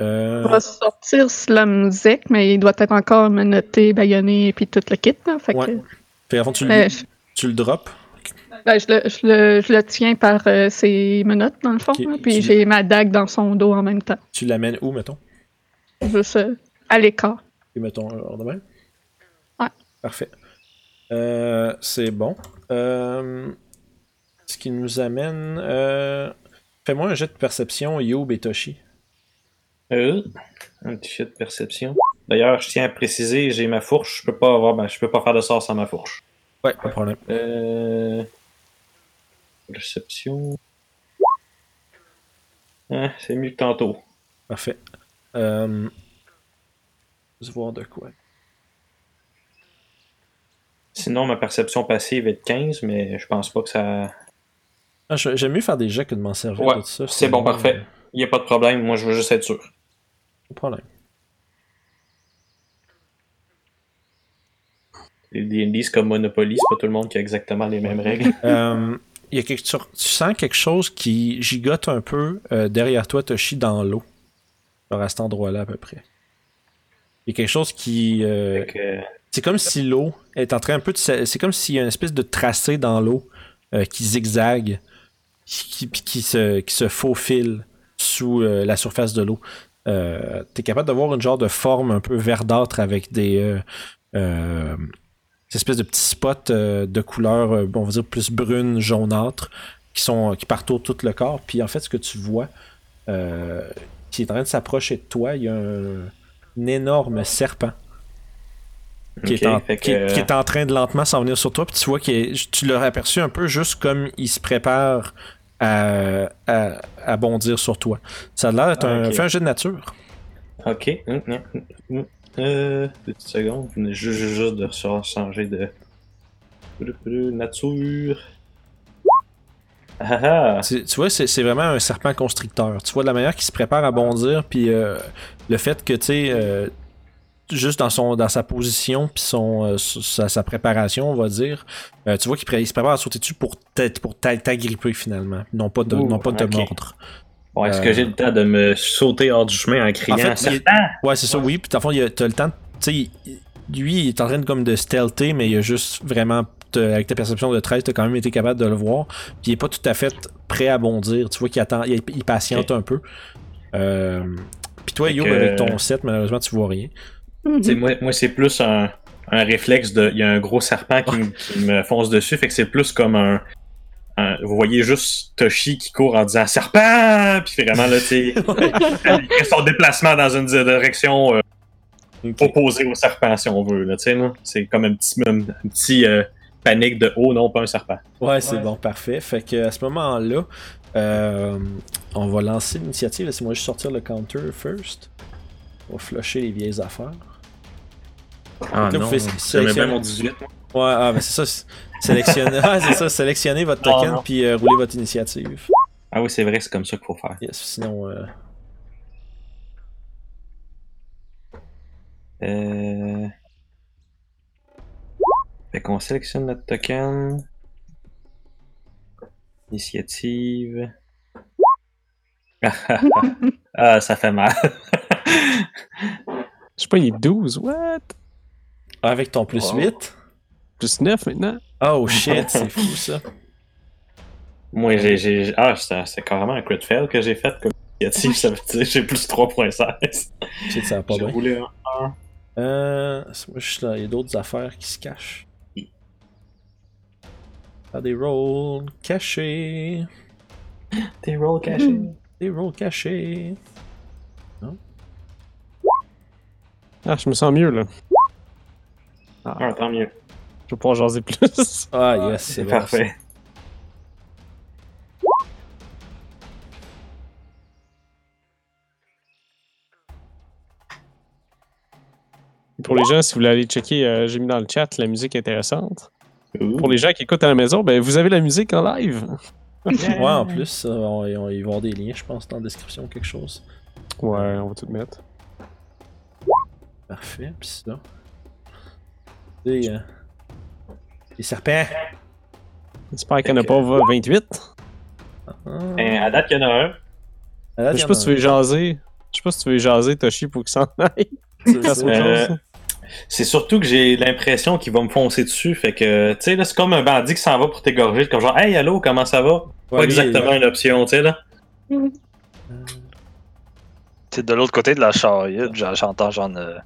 euh, On va sortir Slumzek, mais il doit être encore menotté, baïonné, puis tout le kit. Là, fait Ouais. que, fait avant, tu, le, euh, je, tu le drops? ben, je le, je le- je le tiens par euh, ses menottes, dans le fond. Ok, là, puis tu- j'ai ma dague dans son dos en même temps. Tu l'amènes où, mettons? Juste euh, à l'écart. Et mettons euh, hors de main Ouais. Parfait. Euh, c'est bon. Euh, ce qui nous amène. euh, Fais-moi un jet de perception, Youb et Toshi. Euh, un petit jet de perception. D'ailleurs, je tiens à préciser, j'ai ma fourche. Je peux pas avoir, ben, je peux pas faire de sort sans ma fourche. Ouais, pas de problème. Euh... Perception. Hein, c'est mieux que tantôt. Parfait. Euh... Je vais voir de quoi. Sinon, ma perception passive est de 15, mais je pense pas que ça. Ah, J'aime mieux faire des jets que de m'en servir Ouais, de ça. c'est bon, euh, parfait. Il n'y a pas de problème. Moi, je veux juste être sûr. Problème. Les D&D, c'est comme Monopoly. C'est pas tout le monde qui a exactement les mêmes règles. Euh, y a quelque, tu, tu sens quelque chose qui gigote un peu euh, derrière toi, Toshi, dans l'eau. Genre à cet endroit-là, à peu près. Il y a quelque chose qui. euh, c'est comme si l'eau est en train un peu de. C'est comme s'il y a une espèce de tracé dans l'eau euh, qui zigzague, qui, qui, qui se, qui se faufile sous la surface de l'eau. Euh, T'es capable d'avoir une genre de forme un peu verdâtre avec des. Euh, euh, des espèces de petits spots euh, de couleur, on va dire plus brune, jaunâtre, qui sont qui tout le corps. Puis en fait, ce que tu vois, qui est en train de s'approcher de toi, il y a un, un énorme serpent qui, est en, que, qui est- en train de lentement s'en venir sur toi. Puis tu vois qu'il tu l'as aperçu un peu juste comme il se prépare à, à, à bondir sur toi. Ça a l'air d'être Ah, un. Fais un jeu de nature. Ok. Hum, hum, hum. Euh, deux petites secondes. Juste, juste, juste de changer de. Nature. Ah ah. Tu, tu vois, c'est c'est vraiment un serpent constricteur. Tu vois de la manière qu'il se prépare à bondir, puis euh, le fait que, tu sais, euh, juste dans, son, dans sa position, puis son, euh, sa, sa préparation, on va dire, euh, tu vois qu'il pré- se prépare à sauter dessus pour pour t'a- t'agripper finalement, non pas de, Ouh, non pas de te mordre. Bon, est-ce Euh, que j'ai le temps de me sauter hors du chemin en criant En fait, il! Ouais, c'est ça, oui. Puis, fond, t'as le temps. Tu sais, lui, il est en train de, comme de stealther, mais il a juste vraiment. avec ta perception de 13, t'as quand même été capable de le voir. Puis, il est pas tout à fait prêt à bondir. Tu vois qu'il attend, il, il patiente un peu. Euh, puis, toi, que- avec ton set, malheureusement, tu vois rien. Mhm. Moi, moi c'est plus un, un réflexe de. Il y a un gros serpent qui, me- qui me fonce dessus, fait que c'est plus comme un. un- vous voyez juste Toshi qui court en disant serpent! Puis vraiment, là, tu sais, il fait son déplacement dans une direction euh, opposée au serpent, si on veut, là, tu sais, là. C'est comme un petit, un, un petit euh, panique de oh non, pas un serpent. Ouais, c'est bon, parfait. Fait que à ce moment-là, euh, on va lancer l'initiative. Laissez-moi juste sortir le counter first. On va flusher les vieilles affaires. Ah Là, vous sélectionner- mon 18. moi. Ouais, ah, ben c'est ça. ah, c'est ça, sélectionnez votre Non, token non. puis euh, roulez votre initiative. Ah oui, c'est vrai, c'est comme ça qu'il faut faire. Yes, sinon, euh, Euh... Fait qu'on sélectionne notre token. Initiative. ah, ça fait mal. Je sais pas, il est 12. What? Avec ton plus Wow. 8. Plus 9 maintenant? Oh shit, c'est fou ça. Moi, j'ai. j'ai- Ah, c'est c'est carrément un crit fail que j'ai fait comme. Ça veut dire que j'ai plus 3.16. Shit, ça va pas J'ai bien. roulé un. Euh, moi, je suis là, il y a d'autres affaires qui se cachent. Faire des rolls cachés. Des rolls cachés. Des rolls cachés. Non? Ah, je me sens mieux, là. Ah, tant mieux. Je vais pouvoir jaser plus. Ah, yes, c'est C'est bon, parfait. Pour les gens, si vous voulez aller checker, euh, j'ai mis dans le chat la musique intéressante. Ouh. Pour les gens qui écoutent à la maison, ben vous avez la musique en live. Ouais, en plus, euh, on, on- il va y avoir des liens, je pense, dans la description, quelque chose. Ouais, on va tout mettre. Parfait, pis ça. Et, euh, les serpents. J'espère qu'il n'y en a pas 28. Ah, Ben, à date, il y en a un. à date, Je sais pas si tu veux jaser. Je sais pas si tu veux jaser Toshi pour qu'il s'en aille. Euh. C'est surtout que j'ai l'impression qu'il va me foncer dessus. Fait que, tu sais, là, c'est comme un bandit qui s'en va pour t'égorger. Comme genre, hey, allô, comment ça va? Pas lui, exactement une option, tu sais, là. C'est de l'autre côté de la charrette, j'a- j'entends genre euh,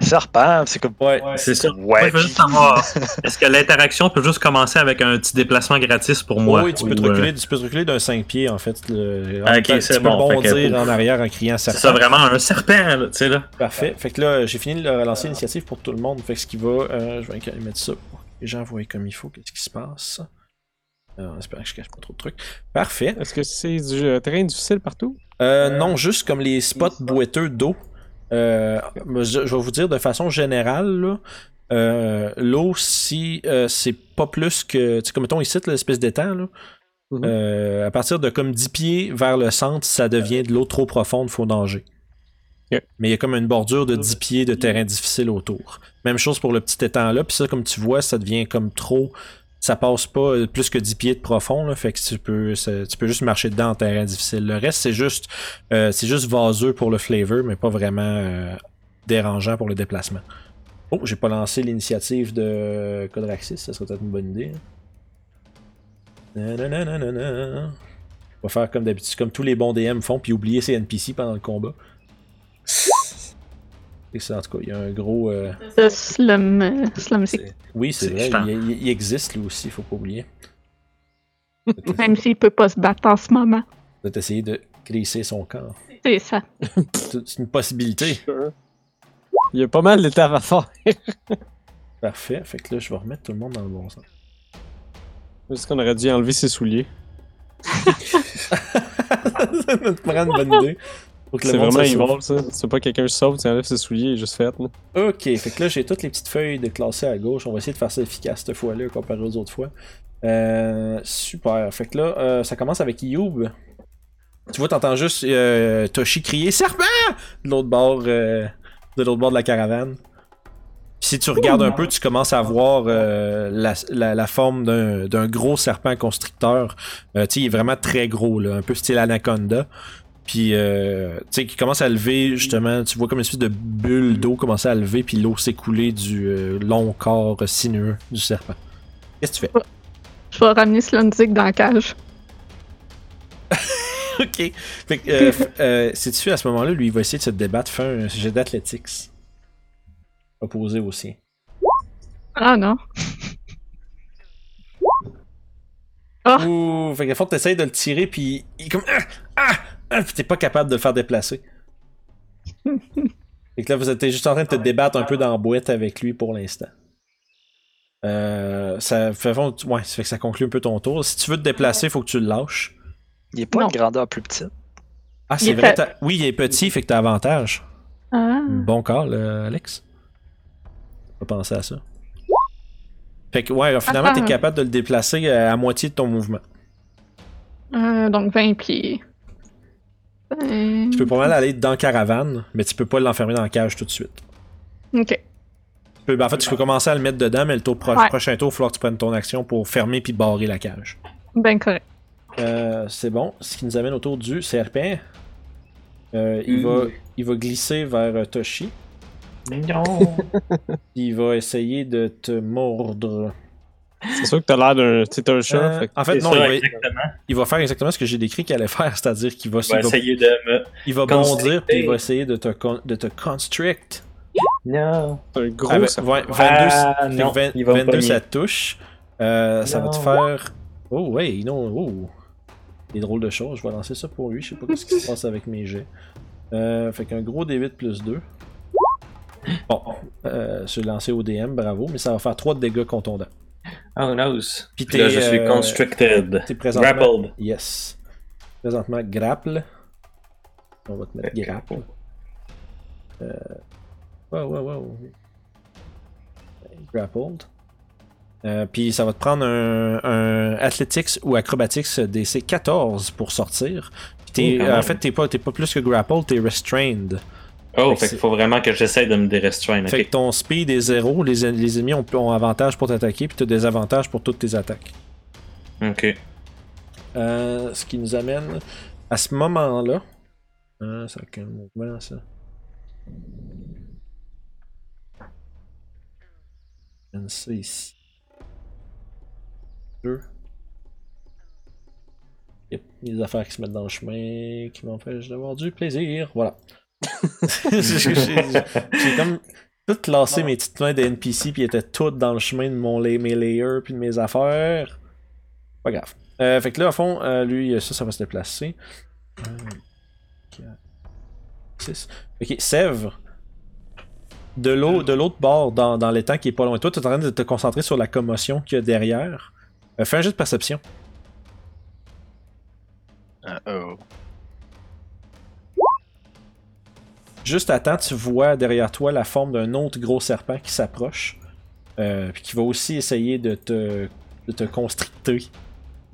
serpent, c'est comme. Ouais, C'est ça. Ouais, Moi, je veux puis- juste savoir, est-ce que l'interaction peut juste commencer avec un petit déplacement gratis pour moi? oui, tu peux, te ou, euh, reculer, tu peux te reculer d'un 5 pieds, en fait. Le, en ok, c'est tu peux bon, que bondir en arrière en criant C'est serpent. ça, vraiment un serpent, là, tu sais, là. Parfait. Fait que là, j'ai fini de relancer l'initiative pour tout le monde. Fait que ce qui va, euh, je vais mettre ça pour que les gens voient comme il faut qu'est-ce qui se passe. Euh, en espérant que je cache pas trop de trucs. Parfait. Est-ce que c'est du terrain difficile partout? Euh, non, juste comme les spots boiteux d'eau. Euh, je, je vais vous dire de façon générale, là, euh, l'eau, si euh, c'est pas plus que. Tu sais, comme mettons ici, l'espèce d'étang, là, Mhm. euh, à partir de comme 10 pieds vers le centre, ça devient de l'eau trop profonde, faut danger. Mais il y a comme une bordure de 10 pieds de terrain difficile autour. Même chose pour le petit étang là, puis ça, comme tu vois, ça devient comme trop. Ça passe pas euh, plus que 10 pieds de profond, fait que tu peux, tu peux juste marcher dedans en terrain difficile. Le reste, c'est juste, euh, juste vaseux pour le flavor, mais pas vraiment euh, dérangeant pour le déplacement. Oh, j'ai pas lancé l'initiative de Codraxis, ça serait peut-être une bonne idée. hein. Nananana. On va faire comme d'habitude, comme tous les bons DM font, puis oublier ses NPC pendant le combat. Et ça, en tout cas, il y a un gros. euh, Le slum, euh, slum. Oui, c'est C'est vrai, il, existe lui aussi, faut pas oublier. Même s'il peut pas se battre en ce moment. De essayer de glisser son corps. C'est ça. C'est une possibilité. Il y a pas mal d'étapes à faire. Parfait. Fait que là, je vais remettre tout le monde dans le bon sens. Est-ce qu'on aurait dû enlever ses souliers? ça me prend une bonne idée. Faut que le C'est monde vraiment evil, ça. C'est pas quelqu'un qui sauve, tu enlèves ses souliers, est juste fait. Là. Ok, fait que là, j'ai toutes les petites feuilles de classées à gauche. On va essayer de faire ça efficace cette fois-là comparé aux autres fois. Euh, super. Fait que là, euh, ça commence avec Youb. Tu vois, t'entends juste euh, Toshi crier Serpent de l'autre bord, euh, de l'autre bord de la caravane. Puis si tu regardes un peu, tu commences à voir euh, la, la- la forme d'un d'un gros serpent constricteur. Euh, tu sais, il est vraiment très gros, là, un peu style anaconda. Puis, euh, tu sais, qui commence à lever, justement, tu vois comme une espèce de bulle d'eau commencer à lever, puis l'eau s'écouler du euh, long corps sinueux du serpent. Qu'est-ce que tu fais? Je vais ramener Slunzik dans la cage. ok. Fait que, euh, euh, sais-tu, à ce moment-là, lui, il va essayer de se débattre, faire un jet d'athlétics. Opposé au sien. Ah non. Ah. Ouh, fait que fois, t'essayes de le tirer, puis il est comme. Ah! Ah! Ah puis t'es pas capable de le faire déplacer. fait que là, vous êtes t'es juste en train de te débattre un peu dans la boîte avec lui pour l'instant. Euh, ça fait, ouais, ça fait que ça conclut un peu ton tour. Si tu veux te déplacer, faut que tu le lâches. Il est pas Non. une grandeur plus petite. Ah, Il c'est est vrai. fait- Oui, il est petit, fait que t'as avantage. Ah. Bon call, euh, Alex. Pas penser à ça. Fait que, ouais, alors, finalement, t'es capable de le déplacer à, à moitié de ton mouvement. Euh, donc 20 pieds. Euh, Tu peux pas mal aller dans caravane, mais tu peux pas l'enfermer dans la cage tout de suite. Ok. Peux- ben, en fait, tu peux commencer à le mettre dedans, mais le tour pro- Ouais. prochain tour, il va falloir que tu prennes ton action pour fermer puis barrer la cage. Ben correct. Euh, c'est bon. Ce qui nous amène autour du serpent. Euh, il, Mm. va, il va glisser vers euh, Toshi. Non. Il va essayer de te mordre. C'est sûr que t'as l'air d'un. Un chat. Euh, fait en fait, C'est non, il va, exactement. il va faire exactement ce que j'ai décrit qu'il allait faire, c'est-à-dire qu'il va, il va, essayer de me. il va constricter. bondir puis il va essayer de te, con- de te constrict. Non. c'est un gros. Ah, ben, ça. ouais, 22, Ah, fait que non, 20 il va me 22 pogner. ça touche. Euh, ça va te faire. Oh, ouais, non, oh. Des drôles de choses. Je vais lancer ça pour lui. Je sais pas ce qui se passe avec mes jets. Euh, fait qu'un gros D8 plus 2. Bon, euh, l'ai lancé au DM, bravo, mais ça va faire 3 de dégâts contondants. Oh no. Puis Puis là, je suis euh, constricted. T'es présentement. Grappled. Yes. Présentement, grapple. On va te mettre grapple. Euh... Wow, wow, wow. Grappled. Euh, puis ça va te prendre un, un Athletics ou Acrobatics DC 14 pour sortir. Puis Oh, en fait, t'es pas, t'es pas plus que grappled, t'es restrained. Oh, Fait qu'il faut vraiment que j'essaie de me dérestreindre. Fait que ton speed est zéro, les, les ennemis ont, ont avantage pour t'attaquer, puis t'as des avantages pour toutes tes attaques. Ok. Euh, ce qui nous amène à ce moment-là. Euh, ça a mouvement ça? Sais ici. Deux. Yep, les affaires qui se mettent dans le chemin, qui m'empêchent d'avoir du plaisir. Voilà. J'ai comme tout classé mes petites mains de NPC, puis ils étaient toutes dans le chemin de mon, mes layers, puis de mes affaires. Pas grave. Euh, fait que là, à fond, euh, lui, ça, ça va se déplacer. 6. Ok, Sèvres. De l'au- de l'autre bord, dans, dans l'étang qui est pas loin de toi, tu es en train de te concentrer sur la commotion qu'il y a derrière. Euh, fais un jeu de perception. Uh-oh. Juste à temps, tu vois derrière toi la forme d'un autre gros serpent qui s'approche. Euh, puis qui va aussi essayer de te, de te constricter.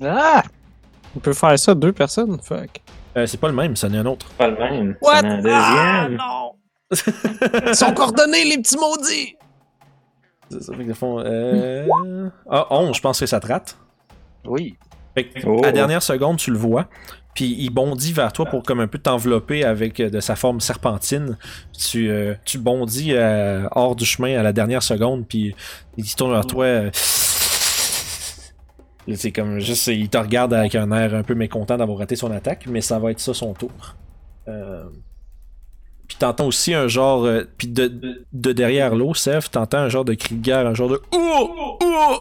Ah! On peut faire ça deux personnes, fuck. Euh, c'est pas le même, ça en est un autre. Pas le même. What? C'est un deuxième. non! Ils sont coordonnés, les petits maudits! C'est ça, fait que fond, euh... Ah, 11, je pense que ça te rate. Oui. Fait que, Oh. à la dernière seconde, tu le vois. Puis il bondit vers toi pour comme un peu t'envelopper avec euh, de sa forme serpentine. Tu, euh, tu bondis euh, hors du chemin à la dernière seconde, puis il tourne vers toi. euh, C'est comme juste, il te regarde avec un air un peu mécontent d'avoir raté son attaque, mais ça va être ça son tour. Puis t'entends aussi un genre, puis de, de derrière l'eau, Seth, t'entends un genre de cri de guerre, un genre de ouh ouh,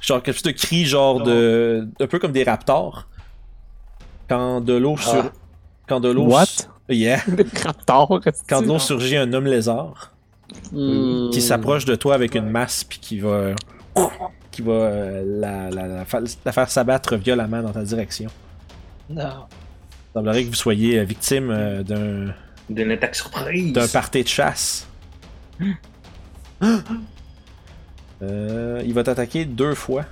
genre quelque chose de cri genre de, un peu comme des raptors. Quand de l'eau sur, Ah. quand de l'eau, What? yeah, raptors, quand de l'eau surgit un homme lézard Hmm. qui s'approche de toi avec une masse puis qui va qui va euh, la, la- la fa- la faire s'abattre violemment dans ta direction. Non. Il semblerait que vous soyez euh, victime euh, d'un D'une attaque surprise. d'un party de chasse. Euh, il va t'attaquer deux fois.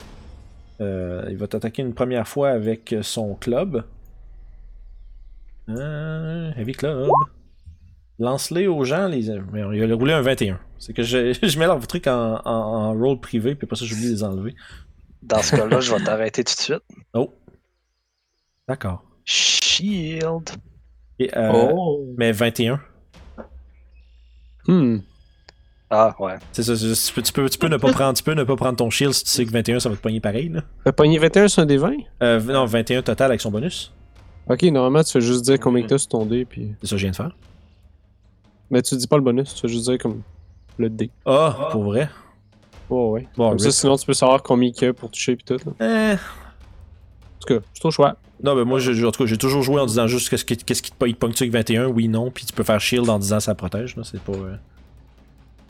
Euh, il va t'attaquer une première fois avec son club. Euh, heavy club. Lance-les aux gens. Les... mais Il a roulé un 21. C'est que je, je mets leur truc en, en, en rôle privé, puis après ça, j'oublie de les enlever. Dans ce cas-là, je vais t'arrêter tout de suite. Oh. D'accord. Shield. Et, euh, Oh. Mais 21. Hmm. Ah, ouais. C'est ça, c'est juste- tu peux, tu, peux, tu peux ne pas prendre, tu peux ne pas prendre ton shield si tu sais que 21 ça va te pogner pareil. Là. T'as pogné 21 sur un des 20? Euh, non, 21 total avec son bonus. Ok, normalement, tu fais juste dire combien que t'as sur ton dé, puis. C'est ça que je viens de faire. Mais tu dis pas le bonus, tu fais juste dire comme le dé. Ah, pour vrai? Oh, ouais. Bon, Comme ça, sinon, tu peux savoir combien qu'il y a pour toucher, puis tout. Là. Eh. En tout cas, c'est ton choix. Non, mais moi, je- je- en tout cas, j'ai toujours joué en disant juste qu'est-ce qui, te pogne pogne-tu avec 21, oui, non, puis tu peux faire shield en disant ça protège. Là, c'est pas. euh,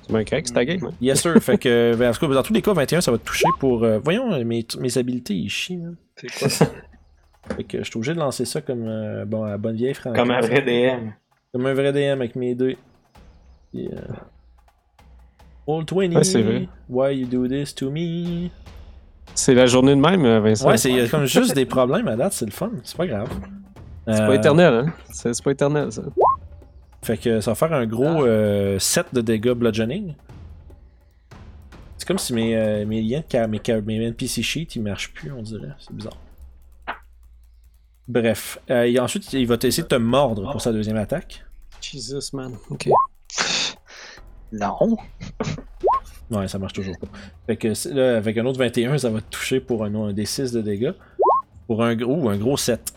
C'est bien correct, c'est ta game. Hein? Yes, sir. fait que, ben, en tout cas, dans tous les cas, 21, ça va te toucher pour. euh, voyons, euh, mes, mes habiletés, ils chient. là. C'est quoi ça? Fait que je suis obligé de lancer ça comme euh, bon, à la bonne vieille franchise. Comme un vrai DM. Comme un vrai DM avec mes deux. Euh... Roll 20. Ouais, c'est vrai. Why you do this to me? C'est la journée de même, euh, Vincent. Ouais, c'est comme juste des problèmes à date, c'est le fun, c'est pas grave. C'est Euh, pas éternel, hein? C'est c'est pas éternel, ça. Fait que ça va faire un gros euh, 7 de dégâts bludgeoning. C'est comme si mes, euh, mes liens, mes, mes NPC sheets, ils marchent plus, on dirait. C'est bizarre. Bref. Euh, et ensuite, il va essayer de te mordre pour sa deuxième attaque. Jesus, man. Ok. Non. Ouais, ça marche toujours pas. Fait que là, avec un autre 21, ça va te toucher pour un, un des 6 de dégâts. Pour un gros, un gros 7.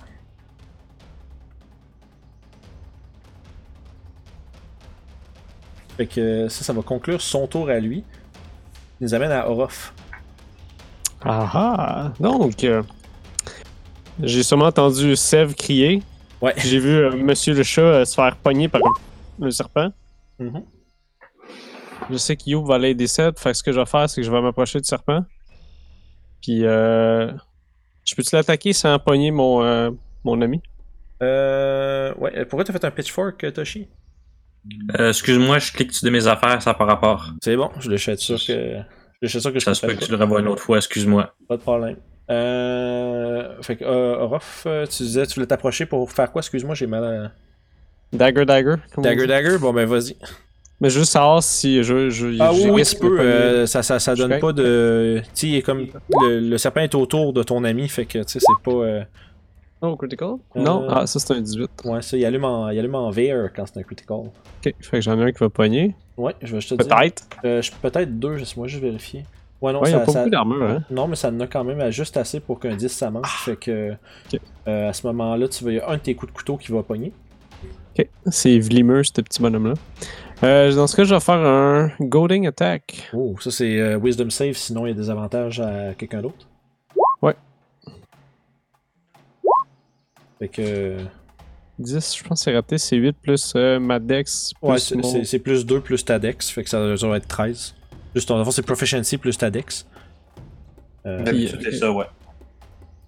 Fait que ça, ça va conclure son tour à lui. Il nous amène à Orof. Ah ah! Donc, euh, j'ai sûrement entendu Sev crier. Ouais. J'ai vu euh, Monsieur le chat euh, se faire pogner par un, un serpent. Mhm. je sais que You va aller des 7. Fait que ce que je vais faire, c'est que je vais m'approcher du serpent. Puis, euh, je peux-tu l'attaquer sans pogner mon, euh, mon ami? Euh. Ouais, pourquoi t'as fait un pitchfork, Toshi? Euh, Excuse-moi, je clique sur de mes affaires, ça n'a pas rapport. C'est bon, je le suis sûr que. Je suis sûr que je Ça se peut que tu le revois une autre fois, excuse-moi. Pas de problème. Euh. Fait que, euh, Orof, euh, tu disais, tu voulais t'approcher pour faire quoi? Excuse-moi, j'ai mal à. Dagger, dagger. Dagger, dagger? Bon, ben vas-y. Mais juste savoir si je. je Ah oui, oui, tu peux. euh, ça, ça, ça Je suis donne pas de. Tu sais, il est comme. Le, le serpent est autour de ton ami, fait que, tu sais, c'est pas. Oh, critical? Euh, Non, ah, ça c'est un 18. Ouais, ça, il allume en, il allume en VR quand c'est un critical. Ok, fait que j'en ai un qui va pogner. Ouais, je vais juste te dire. Peut-être. Euh, je- Peut-être deux, je- moi, je vais vérifier. Ouais, non, Ouais, ça, a pas ça- beaucoup d'armure, hein. Non, mais ça en a quand même à juste assez pour qu'un 10 ça manque. Fait que. Ok. euh, à ce moment-là, tu vas, il y a un de tes coups de couteau qui va pogner. Ok, c'est Vlimer, ce petit bonhomme-là. Euh, dans ce cas, je vais faire un Goading Attack. Oh, ça c'est euh, Wisdom Save, sinon il y a des avantages à quelqu'un d'autre. Fait que. 10, je pense que c'est raté, c'est 8 plus euh, ma Dex. Plus Ouais, c'est mon- c'est- c'est plus 2 plus ta dex, fait que ça, ça va être 13. Juste, en fond, c'est Proficiency plus ta dex. Euh, Puis, c'est ça, ouais.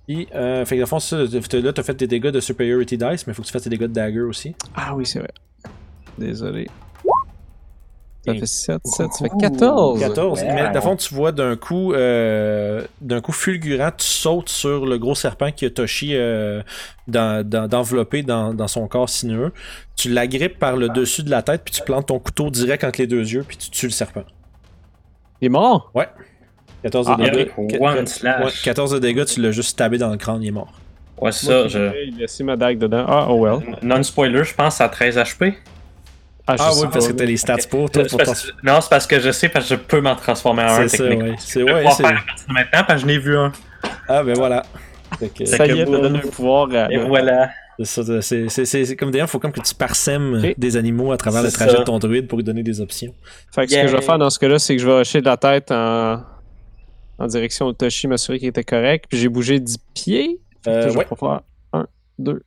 puis, euh, fait que dans le fond, ça, t'as- là, t'as fait tes dégâts de Superiority Dice, mais faut que tu fasses tes dégâts de Dagger aussi. Ah oui, c'est vrai. Désolé. Ça fait 7, 7, ça fait 14. 14. Ouais. Mais fond, tu vois d'un coup, euh, d'un coup fulgurant, tu sautes sur le gros serpent qui a Toshi euh, dans- dans- d'envelopper dans, dans son corps sinueux. Tu l'agrippes par le dessus de la tête, puis tu plantes ton couteau direct entre les deux yeux, puis tu tues le serpent. Il est mort? 14 de Ah, dégâts. avec Qu- one qu- slash. ouais, 14 de dégâts, tu l'as juste stabé dans le crâne, il est mort. Ouais, c'est Moi, ça. je Je... vais laisser ma dague dedans. Ah, oh well. Non-spoiler, je pense à 13 HP. Ah, Ah oui, parce que t'as les stats pour toi. Pour parce- Non, c'est parce que je sais, parce que je peux m'en transformer en un C'est ça, techniquement. ouais. C'est Je vais ouais, pouvoir c'est- faire maintenant, parce que je n'ai vu un. Ah ben voilà. Que- Ça y est, t'as donné un pouvoir à... Et voilà. c'est ça, c'est- c'est- c'est c'est comme d'ailleurs, faut comme que tu parsèmes des animaux à travers le trajet ça. de ton druide pour lui donner des options. Fait que ce que je vais faire dans ce cas-là, c'est que je vais hocher de la tête en, en direction de Toshi, m'assurer qu'il était correct. Puis j'ai bougé 10 pieds. Euh, je vais faire 1, 2,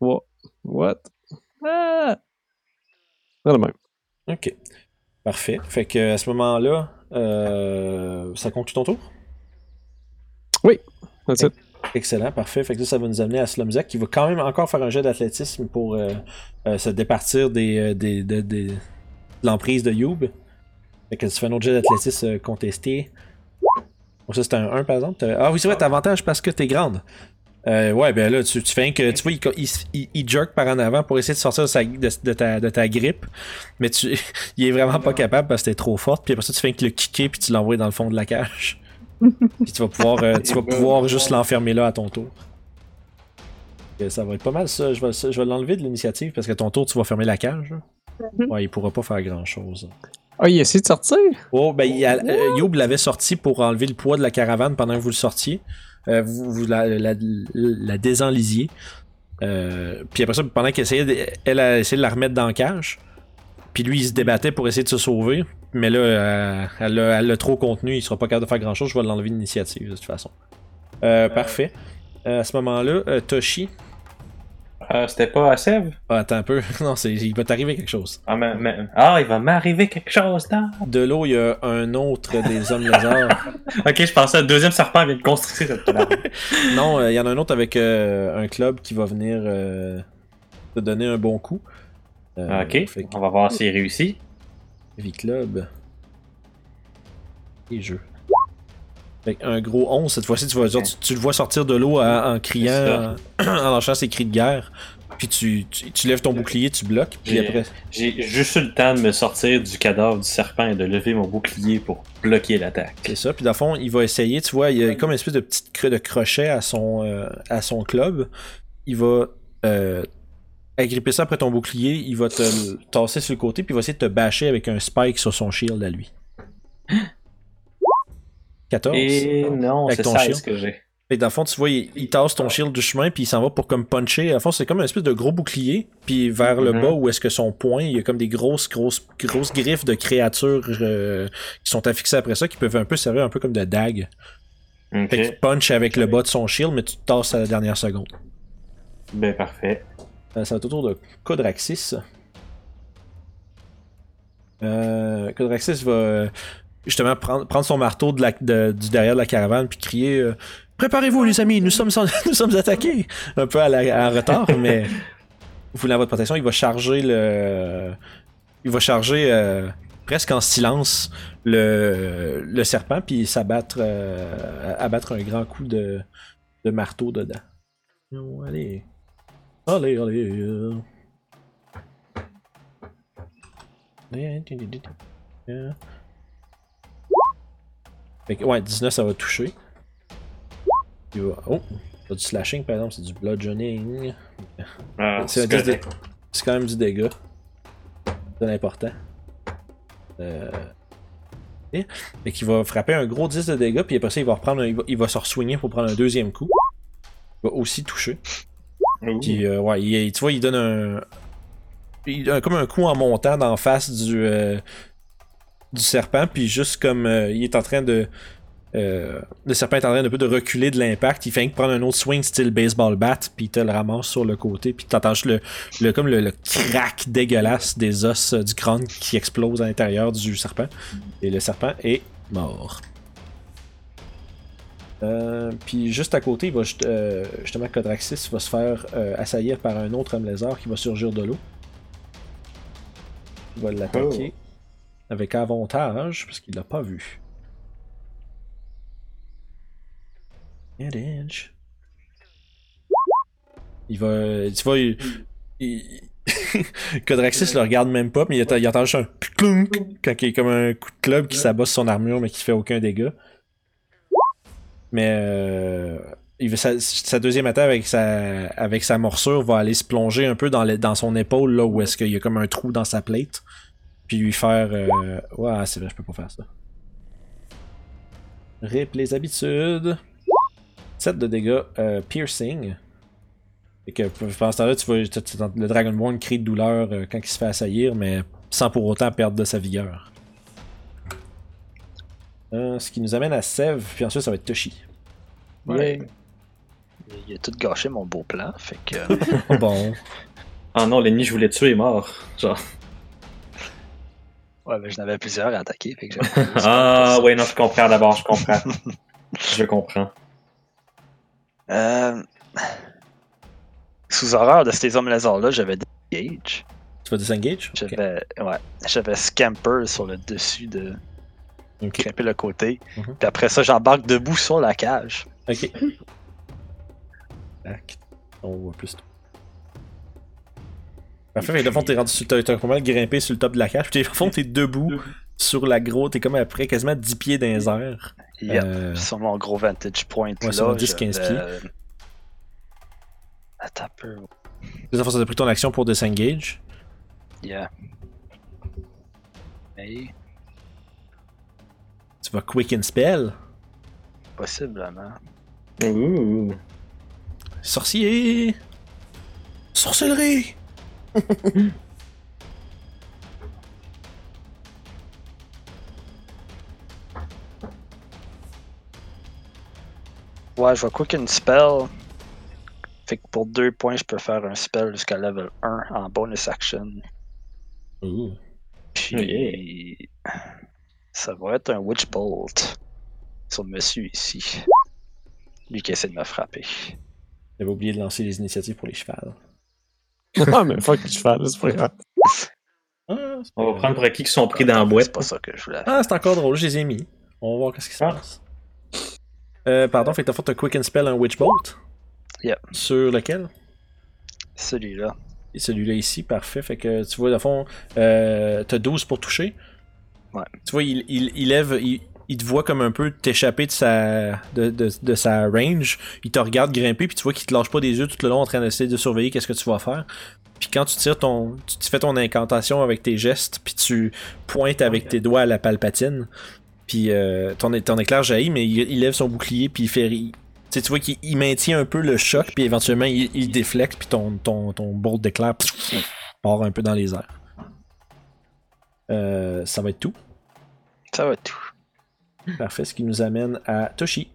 3. What? Ah! Pas le même. Ok. Parfait. Fait que à ce moment-là, euh, ça conclut ton tour? That's it. Excellent, parfait. Fait que là, ça va nous amener à Slumzak qui va quand même encore faire un jet d'athlétisme pour euh, euh, se départir des, euh, des, de, des- de l'emprise de Youb. Fait que tu fais un autre jet d'athlétisme contesté. Bon, ça c'est un 1 par exemple. Ah oui, c'est vrai, t'as avantage parce que t'es grande. Euh, ouais, ben là, tu, tu fais un que. Tu vois, il, il, il- il jerk par en avant pour essayer de sortir de, sa- de, de ta, de ta grippe. Mais tu, il est vraiment pas capable parce que t'es trop forte. Puis après ça, tu fais que le kicker puis tu l'envoies dans le fond de la cage. Puis tu vas pouvoir, euh, tu vas pouvoir juste l'enfermer là à ton tour. Et ça va être pas mal ça. Je vais, ça- je vais l'enlever de l'initiative parce qu'à ton tour, tu vas fermer la cage. Mhm. Ouais, il pourra pas faire grand chose. Ah, il essaie de sortir? Oh, ben, il a- euh, Youb l'avait sorti pour enlever le poids de la caravane pendant que vous le sortiez. Euh, vous vous la, la, la désenlisiez. Euh, puis après ça, pendant qu'elle essayait de, elle a essayé de la remettre dans la cage. Puis lui, il se débattait pour essayer de se sauver. Mais là, euh, elle l'a trop contenu. Il sera pas capable de faire grand chose. Je vais l'enlever d'initiative de toute façon. Parfait. À ce moment-là, Toshi. Euh, C'était pas à Sèvres? Ah, attends un peu. non, c'est, il va t'arriver quelque chose. Ah, mais- mais- ah, il va m'arriver quelque chose là. De l'eau, il y a un autre des hommes lézards. Ok, je pensais le deuxième serpent vient de construire cette. Non, euh, il y en a un autre avec euh, un club qui va venir euh, te donner un bon coup. Ok, que on va voir s'il réussit. Heavy Club. Et jeu. Fait que un gros 11, cette fois-ci, tu, vas, genre, tu, tu le vois sortir de l'eau en, en criant, en, en lâchant ses cris de guerre. Puis tu, tu, tu lèves ton bouclier, tu bloques. Puis J'ai- après, J'ai juste eu le temps de me sortir du cadavre du serpent et de lever mon bouclier pour bloquer l'attaque. c'est ça. Puis dans le fond, il va essayer, tu vois, il y a comme une espèce de petite cre- de crochet à son, euh, à son club. Il va euh, agripper ça après ton bouclier. Il va te tasser sur le côté. Puis il va essayer de te bâcher avec un spike sur son shield à lui. 14. Et non, c'est ton 16 shield. que j'ai. Que dans le fond, tu vois, il, il tasse ton shield du chemin, puis il s'en va pour comme puncher. À fond, c'est comme une espèce de gros bouclier, puis vers le Mhm. bas où est-ce que son poing, il y a comme des grosses, grosses, grosses griffes de créatures euh, qui sont affixées après ça, qui peuvent un peu servir un peu comme de dague. Ok, Fait qu'il punch avec le bas de son shield, mais tu te tasses à la dernière seconde. ben parfait. Euh, ça va être autour de Codraxis. Euh, Codraxis va justement prendre, prendre son marteau de la, de- du derrière de la caravane puis crier euh, Préparez-vous, les amis, nous sommes, nous sommes attaqués Un peu à la- en retard, mais vous voulez votre protection. Il va charger le. Il va charger euh, presque en silence le, le serpent puis s'abattre euh, abattre un grand coup de, de marteau dedans. Oh, allez. Allez, allez. euh. Fait que, ouais, 19 ça va toucher. Il va- Oh, pas du slashing par exemple, c'est du bludgeoning. Ah, C'est un c'est 10 de- correct. C'est quand même du dégât. C'est important. Euh... et- Fait qu'il va frapper un gros 10 de dégâts, puis après ça, il va reprendre un- il, va, il va se re-swinguer pour prendre un deuxième coup. Il va aussi toucher. Ouh. Puis, euh, ouais, il- tu vois, il donne un. Il comme un coup en montant d'en face du, euh, du serpent, puis juste comme euh, il est en train de. euh, le serpent est en train de, reculer de l'impact, il fait que prendre un autre swing style baseball bat, puis il te le ramasse sur le côté, puis t'entends juste le, le, comme le, le crack dégueulasse des os euh, du crâne qui explose à l'intérieur du serpent. Et le serpent est mort. Puis juste à côté, il va euh, justement Codraxis va se faire assaillir par un autre homme lézard qui va surgir de l'eau. Il va l'attaquer avec avantage parce qu'il l'a pas vu. Il va. Tu vois, il. il- Codraxis le regarde même pas, mais il, il entend juste un clunk quand il est comme un coup de club qui s'abat sur son armure mais qui fait aucun dégât. Mais euh, il veut- sa, sa deuxième attaque avec sa, avec sa morsure va aller se plonger un peu dans, le- dans son épaule, là où est-ce qu'il y a comme un trou dans sa plate. Puis lui faire. euh, Ouais, c'est vrai, je peux pas faire ça. Rip les habitudes. 7 de dégâts euh, piercing. Et que pendant ce temps-là, tu vois, tu- tu- le Dragonborn crie de douleur euh, quand il se fait assaillir, mais sans pour autant perdre de sa vigueur. Euh, ce qui nous amène à Sev, puis ensuite ça va être Toshi. Ouais. Il a tout gâché mon beau plan, fait que. Oh bon. Ah non, l'ennemi que je voulais tuer est mort. Genre. Ouais, mais j'en avais plusieurs à attaquer, fait que Ah ouais, non, je comprends d'abord, je comprends. je comprends. Euh... Sous horreur de ces hommes lézards-là, j'avais des gauge. Tu vas disengage? J'avais ouais, j'avais scamper sur le dessus de Ok. grimper le côté. Mhm. Puis après ça, j'embarque debout sur la cage. Ok. Tac. On voit plus. Parfait, mais de fond, t'es rendu sur. T'as t'as pas mal grimpé sur le top de la cage. Puis, au fond, t'es debout sur la grosse. T'es comme après quasiment 10 pieds dans les airs. Yep. Euh, Sur mon gros vantage point Ouais, là. sur mon 10-15 j'avais- Attends un peu. De toute façon, t'as pris ton action pour disengage. Yeah. Mais Tu vas quicken spell. possiblement. Ouh. Sorcier! Sorcellerie! Ouais, je vais quick une spell. Fait que pour deux points, je peux faire un spell jusqu'à level 1 en bonus action. Ouh. Puis. Ça va être un Witch Bolt sur le monsieur ici. Lui qui essaie de me frapper. J'avais oublié de lancer les initiatives pour les chevals. ah, mais fuck, je fais, c'est pas grave. Ah, c'est On va prendre pour acquis qui sont pris dans la C'est boîte. pas ça que je voulais. Ah, c'est encore drôle, je les ai mis. On va voir qu'est-ce qui se Ah. passe. Euh, pardon, fait que t'as fait un quick and spell, un witch bolt? Yep. Sur lequel? Celui-là. Et celui-là ici, parfait. Fait que tu vois, le fond, euh, t'as 12 pour toucher. Ouais. Tu vois, il, il, il lève, il, il te voit comme un peu t'échapper de sa, de, de, de sa range. Il te regarde grimper, puis tu vois qu'il te lâche pas des yeux tout le long en train d'essayer de surveiller qu'est-ce que tu vas faire. Puis quand tu tires ton. Tu, tu fais ton incantation avec tes gestes, puis tu pointes avec tes doigts à la palpatine. Puis euh, ton, ton éclair jaillit, mais il, il lève son bouclier, puis il fait. il- tu vois qu'il il maintient un peu le choc, puis éventuellement il, il déflecte, puis ton, ton, ton bolt d'éclair part un peu dans les airs. Euh, ça va être tout. Ça va être tout. Parfait, ce qui nous amène à Toshi.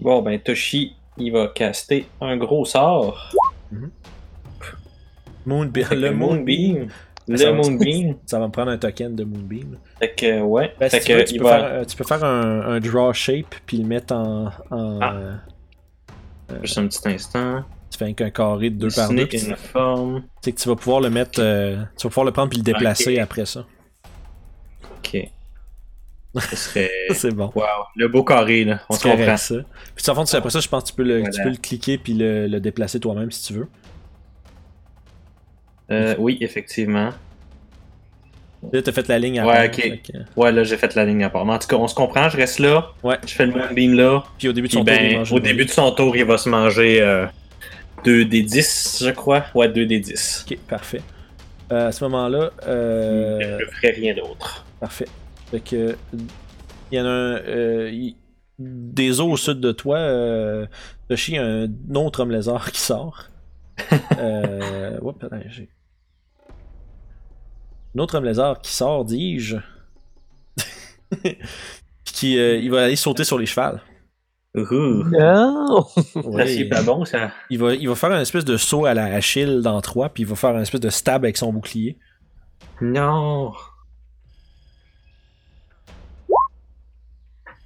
Bon, ben, Toshi, il va caster un gros sort. Moonbeam. Avec Le le Moonbeam. Moonbeam. Le Ça va- Moonbeam. Ça va me prendre un token de Moonbeam. Fait que, ouais. Ben, fait si tu, veux, que, tu, il peux va. faire, euh, tu peux faire un, un draw shape puis le mettre en. en Ah. euh, Juste un petit instant. tu fais qu'un carré de 2 par 2. Dessiner puis une forme. C'est que tu vas pouvoir le mettre. euh, tu vas pouvoir le prendre puis le déplacer après ça. Ok. Ce serait. C'est bon. Wow. Le beau carré, là. On se comprend. ça. Puis en fond, tu- après ça, je pense que tu peux le, tu Voilà. peux le cliquer puis le, le déplacer toi-même si tu veux. Euh, oui, effectivement. Là, t'as fait la ligne à Ouais, part, ok. que- Ouais, là, j'ai fait la ligne à part. Mais en tout cas, on se comprend, je reste là. Ouais. Je fais le Moonbeam là. Puis au début de son tour, il ben, mange au début de son tour, il va se manger euh, 2 des 10, je crois. Ouais, 2 des 10. Ok, parfait. Euh, à ce moment-là, euh, Je ne ferai rien d'autre. parfait. Fait que il y en a un, euh, des eaux au sud de toi, euh, Toshi, un autre homme lézard qui sort. euh, oups, attends, j'ai- Un autre homme lézard qui sort, dis-je. qui, euh, il va aller sauter sur les chevals. Ouhou. Non! C'est pas bon, ça. Il va, il va faire un espèce de saut à la Achille dans 3, puis il va faire un espèce de stab avec son bouclier. Non.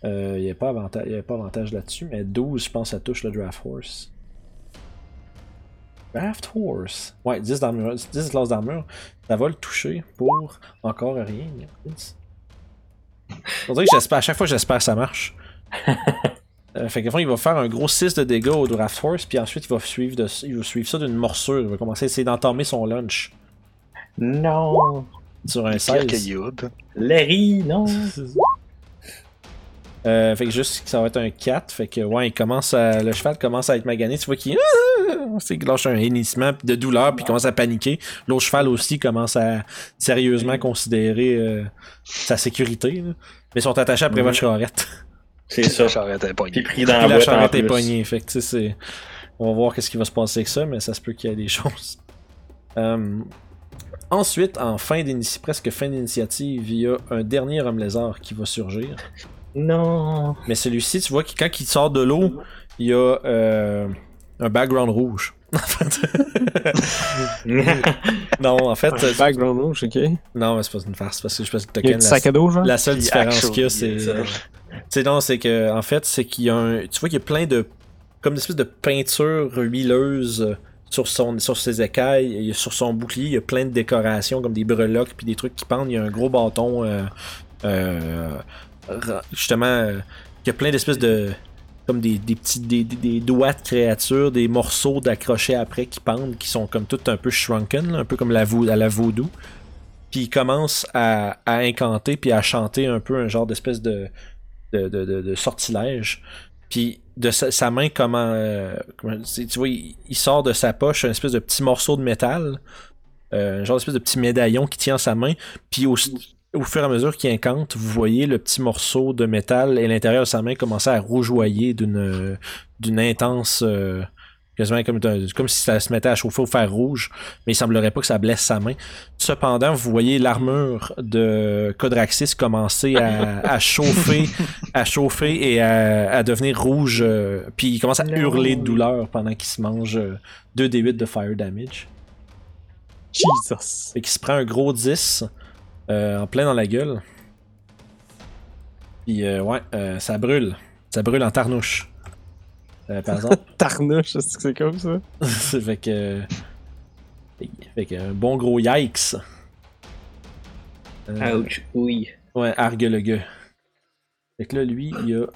Il n'y a pas avantage, il y a pas avantage là-dessus, mais 12, je pense, ça touche le Draft Horse. Draft Horse? Ouais, 10 d'armure, 10 de classe d'armure. Ça va le toucher pour encore rien. On dirait que j'espère, à chaque fois j'espère que ça marche. Euh, fait que fond, il va faire un gros 6 de dégâts au Draft Horse, puis ensuite il va suivre, de, il va suivre ça d'une morsure. Il va commencer à essayer d'entamer son lunch Non. sur un Pire 16. que Youb. Larry, non. Euh, fait que juste que ça va être un 4. Fait que ouais, il commence à, le cheval commence à être magané. Tu vois qu'il lâche un hennissement de douleur puis il commence à paniquer. L'autre cheval aussi commence à sérieusement considérer euh, sa sécurité. là. Mais ils sont attachés après votre charrette. C'est ça. J'arrête un Puis poignet. pris dans Puis la la charrette est plus. pognée. Fait que tu sais, c'est. On va voir qu'est-ce qui va se passer avec ça, mais ça se peut qu'il y ait des choses. Euh, Ensuite, en fin d'initie, presque fin d'initiative, il y a un dernier homme lézard qui va surgir. Non. Mais celui-ci, tu vois que quand il sort de l'eau, il y a euh, un background rouge. non, en fait, euh, Background rouge, ok. Non, mais c'est pas une farce parce que je pense que y a Token, sac à dos, genre? la seule différence qu'il y a, c'est. euh, Tu sais, non, c'est que, en fait, c'est qu'il y a un. Tu vois qu'il y a plein de. Comme une espèce de peinture huileuse sur, son, sur ses écailles, sur son bouclier, il y a plein de décorations, comme des breloques, puis des trucs qui pendent. Il y a un gros bâton. euh, euh, justement, euh, il y a plein d'espèces de. Comme des, des petits des, des- doigts de créatures, des morceaux d'accrochés après qui pendent, qui sont comme tout un peu shrunken, un peu comme la vo- la vaudou. Puis il commence à, à incanter puis à chanter un peu un genre d'espèce de, de, de, de- sortilège. Puis de sa, main, comment, euh, tu vois, il, sort de sa poche un espèce de petit morceau de métal, euh, un genre d'espèce de petit médaillon qui tient sa main. Puis au, au fur et à mesure qu'il incante, vous voyez le petit morceau de métal et l'intérieur de sa main commencer à rougeoyer d'une d'une intense euh, quasiment comme, comme si ça se mettait à chauffer au fer rouge, mais il semblerait pas que ça blesse sa main. Cependant, vous voyez l'armure de Codraxis commencer à, à chauffer, à chauffer et à, à devenir rouge. euh, puis il commence à hurler de douleur pendant qu'il se mange 2 d 8 de fire damage. Jesus. Fait qu'il se prend un gros 10 euh, en plein dans la gueule. Puis euh, ouais, euh, ça brûle. Ça brûle en tarnouche. Euh, par exemple. Tarnouche, est-ce que c'est comme ça? fait que. Fait que un bon gros yikes. Euh, Ouch. Oui. Ouais, argue le gars. Fait que là, lui, il a.